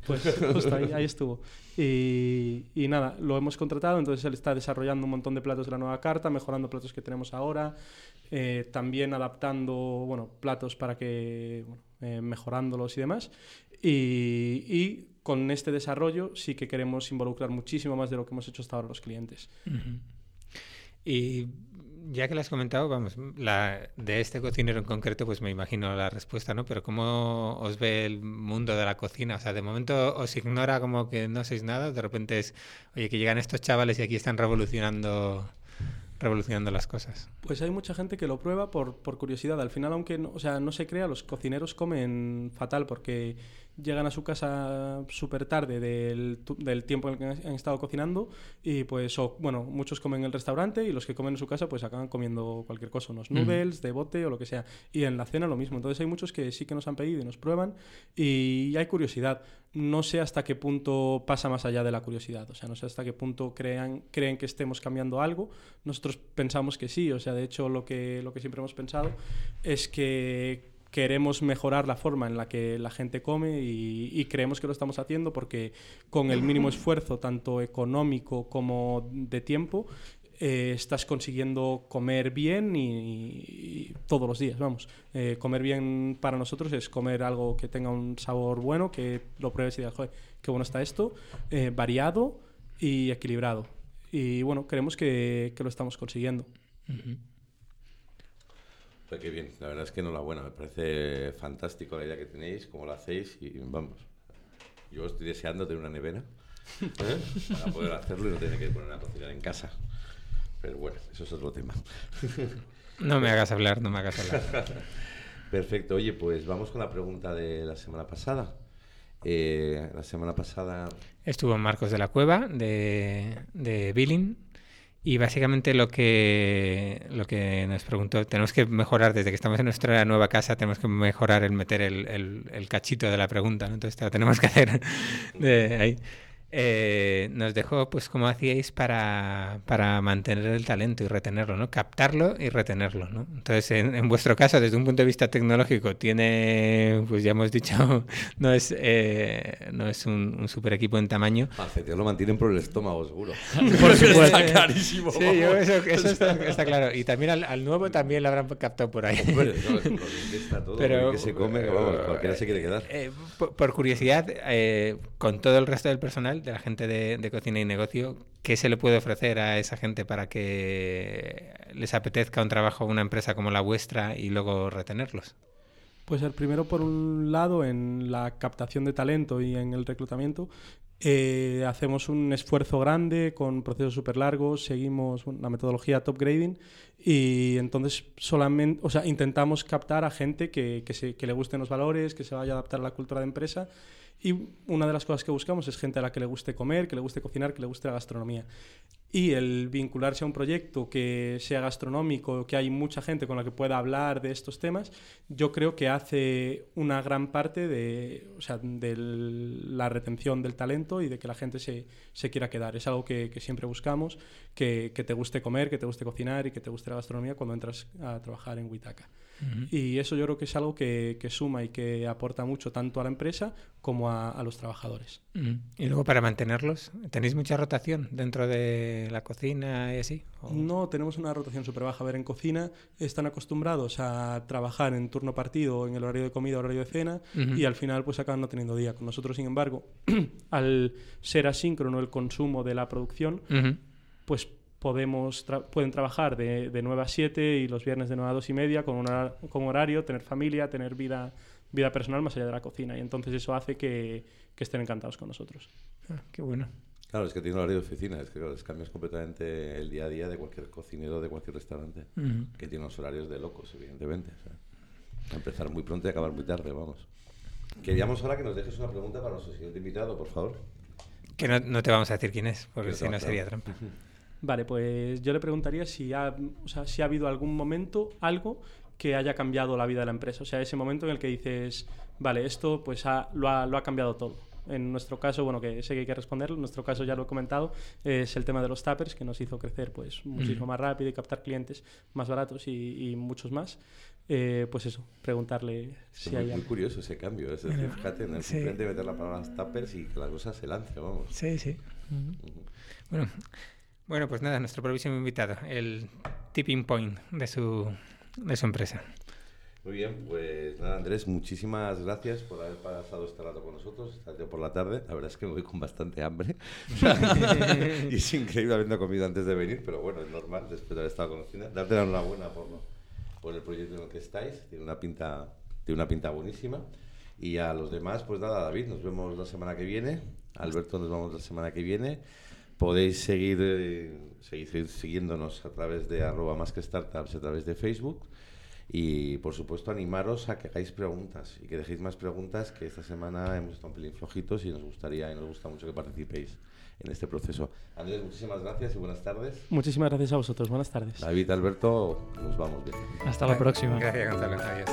Pues justo ahí, ahí estuvo. Y, y nada, lo hemos contratado, entonces él está desarrollando un montón de platos de la nueva carta, mejorando platos que tenemos ahora, eh, también adaptando bueno, platos para que, bueno, eh, mejorándolos y demás. Y, y con este desarrollo sí que queremos involucrar muchísimo más de lo que hemos hecho hasta ahora los clientes. Y ya que lo has comentado, vamos, la, de este cocinero en concreto, pues me imagino la respuesta, ¿no? Pero ¿cómo os ve el mundo de la cocina? O sea, de momento os ignora como que no sois nada, de repente es, oye, que llegan estos chavales y aquí están revolucionando, revolucionando las cosas. Pues hay mucha gente que lo prueba por, por curiosidad. Al final, aunque no, o sea, no se crea, los cocineros comen fatal porque llegan a su casa súper tarde del, del tiempo en el que han estado cocinando y pues, o, bueno, muchos comen en el restaurante y los que comen en su casa pues acaban comiendo cualquier cosa, unos noodles de bote o lo que sea. Y en la cena lo mismo. Entonces hay muchos que sí que nos han pedido y nos prueban y hay curiosidad. No sé hasta qué punto pasa más allá de la curiosidad. O sea, no sé hasta qué punto crean, creen que estemos cambiando algo. Nosotros pensamos que sí. O sea, de hecho, lo que, lo que siempre hemos pensado es que queremos mejorar la forma en la que la gente come y, y creemos que lo estamos haciendo porque con el mínimo esfuerzo, tanto económico como de tiempo, eh, estás consiguiendo comer bien y, y todos los días, vamos. Eh, comer bien para nosotros es comer algo que tenga un sabor bueno, que lo pruebes y digas, joder, qué bueno está esto, eh, variado y equilibrado. Y bueno, creemos que, que lo estamos consiguiendo. Pues qué bien, la verdad es que enhorabuena, me parece fantástico la idea que tenéis, cómo lo hacéis y vamos. Yo estoy deseando tener una nevera ¿eh? para poder hacerlo y no tener que poner a cocinar en casa. Pero bueno, eso es otro tema. No me hagas hablar, no me hagas hablar. Perfecto, oye, pues vamos con la pregunta de la semana pasada. Eh, la semana pasada Estuvo Marcos de la Cueva de, de Billing y básicamente lo que, lo que nos preguntó, tenemos que mejorar desde que estamos en nuestra nueva casa, tenemos que mejorar el meter el, el- el cachito de la pregunta, ¿no? entonces te lo tenemos que hacer de ahí. Eh, nos dejó pues cómo hacíais para, para, mantener el talento y retenerlo, ¿no? Captarlo y retenerlo, ¿no? Entonces, en, en, vuestro caso, desde un punto de vista tecnológico, tiene, pues ya hemos dicho, no es, eh, no es un, un, super equipo en tamaño. Te lo mantienen por el estómago, seguro. por supuesto. está clarísimo. Sí, yo, eso, eso está, está, claro. Y también al, al, nuevo también lo habrán captado por ahí. Hombre, no, está todo, Pero, que se come, que vamos, cualquiera se quiere quedar. Eh, por, por, curiosidad, eh, con todo el resto del personal, de la gente de, de, cocina y negocio, ¿qué se le puede ofrecer a esa gente para que les apetezca un trabajo en una empresa como la vuestra y luego retenerlos? Pues el primero, por un lado, en la captación de talento y en el reclutamiento, eh, hacemos un esfuerzo grande con procesos súper largos, seguimos una metodología top grading y entonces solamente, o sea, intentamos captar a gente que, se, que le gusten los valores, que se vaya a adaptar a la cultura de empresa y una de las cosas que buscamos es gente a la que le guste comer, que le guste cocinar, que le guste la gastronomía. Y el vincularse a un proyecto que sea gastronómico, que hay mucha gente con la que pueda hablar de estos temas, yo creo que hace una gran parte de, o sea, de la retención del talento y de que la gente se, se quiera quedar. Es algo que, siempre buscamos, que, que, te guste comer, que te guste cocinar y que te guste la gastronomía cuando entras a trabajar en Huitaca. Uh -huh. Y eso yo creo que es algo que, que, suma y que aporta mucho tanto a la empresa como a, a los trabajadores. Uh -huh. Y luego para mantenerlos, ¿tenéis mucha rotación dentro de la cocina y así? ¿O? No, tenemos una rotación súper baja. A ver, en cocina están acostumbrados a trabajar en turno partido, en el horario de comida, horario de cena, uh -huh. y al final pues acaban no teniendo día. Con nosotros, sin embargo, al ser asíncrono el consumo de la producción, pues podemos tra pueden trabajar de, de 9 a 7 y los viernes de 9 a 2 y media con, una, con horario, tener familia, tener vida, vida personal más allá de la cocina. Y entonces eso hace que, que estén encantados con nosotros. Ah, qué bueno. Claro, es que tiene horario de oficina, es que claro, les cambias completamente el día a día de cualquier cocinero de cualquier restaurante, uh -huh. que tiene unos horarios de locos, evidentemente. O sea, a empezar muy pronto y acabar muy tarde, vamos. Queríamos ahora que nos dejes una pregunta para nuestro siguiente invitado, por favor. Que no, no te vamos a decir quién es, porque si no sería trampa. Vale, pues yo le preguntaría si ha, o sea, si ha habido algún momento, algo que haya cambiado la vida de la empresa. O sea, ese momento en el que dices, vale, esto pues ha, lo, ha, lo ha cambiado todo. En nuestro caso, bueno, que sé que hay que responderlo, en nuestro caso ya lo he comentado, es el tema de los tappers, que nos hizo crecer pues muchísimo mm. más rápido y captar clientes más baratos y, y muchos más. Eh, pues eso, preguntarle si muy, hay algo. Muy curioso ese cambio, es decir, fíjate, en el sí. simplemente meter la palabra tappers y que la cosa se lance, vamos. Sí, sí. Uh -huh. Uh -huh. Bueno, bueno, pues nada, nuestro próximo invitado, el tipping point de su, de su empresa. Muy bien, pues nada, Andrés, muchísimas gracias por haber pasado este rato con nosotros, tarde por la tarde. La verdad es que me voy con bastante hambre. y es increíble habiendo comido antes de venir, pero bueno, es normal después de haber estado conociendo. Darte la enhorabuena por, por el proyecto en el que estáis, tiene una pinta, tiene una pinta buenísima. Y a los demás, pues nada, David, nos vemos la semana que viene. Alberto, nos vemos la semana que viene. Podéis seguir, eh, seguir siguiéndonos a través de arroba más que startups, a través de Facebook. Y por supuesto, animaros a que hagáis preguntas y que dejéis más preguntas, que esta semana hemos estado un pelín flojitos y nos gustaría y nos gusta mucho que participéis en este proceso. Andrés, muchísimas gracias y buenas tardes. Muchísimas gracias a vosotros. Buenas tardes. David, Alberto, nos vamos bien. Hasta la próxima. Gracias, Gonzalo. Adiós.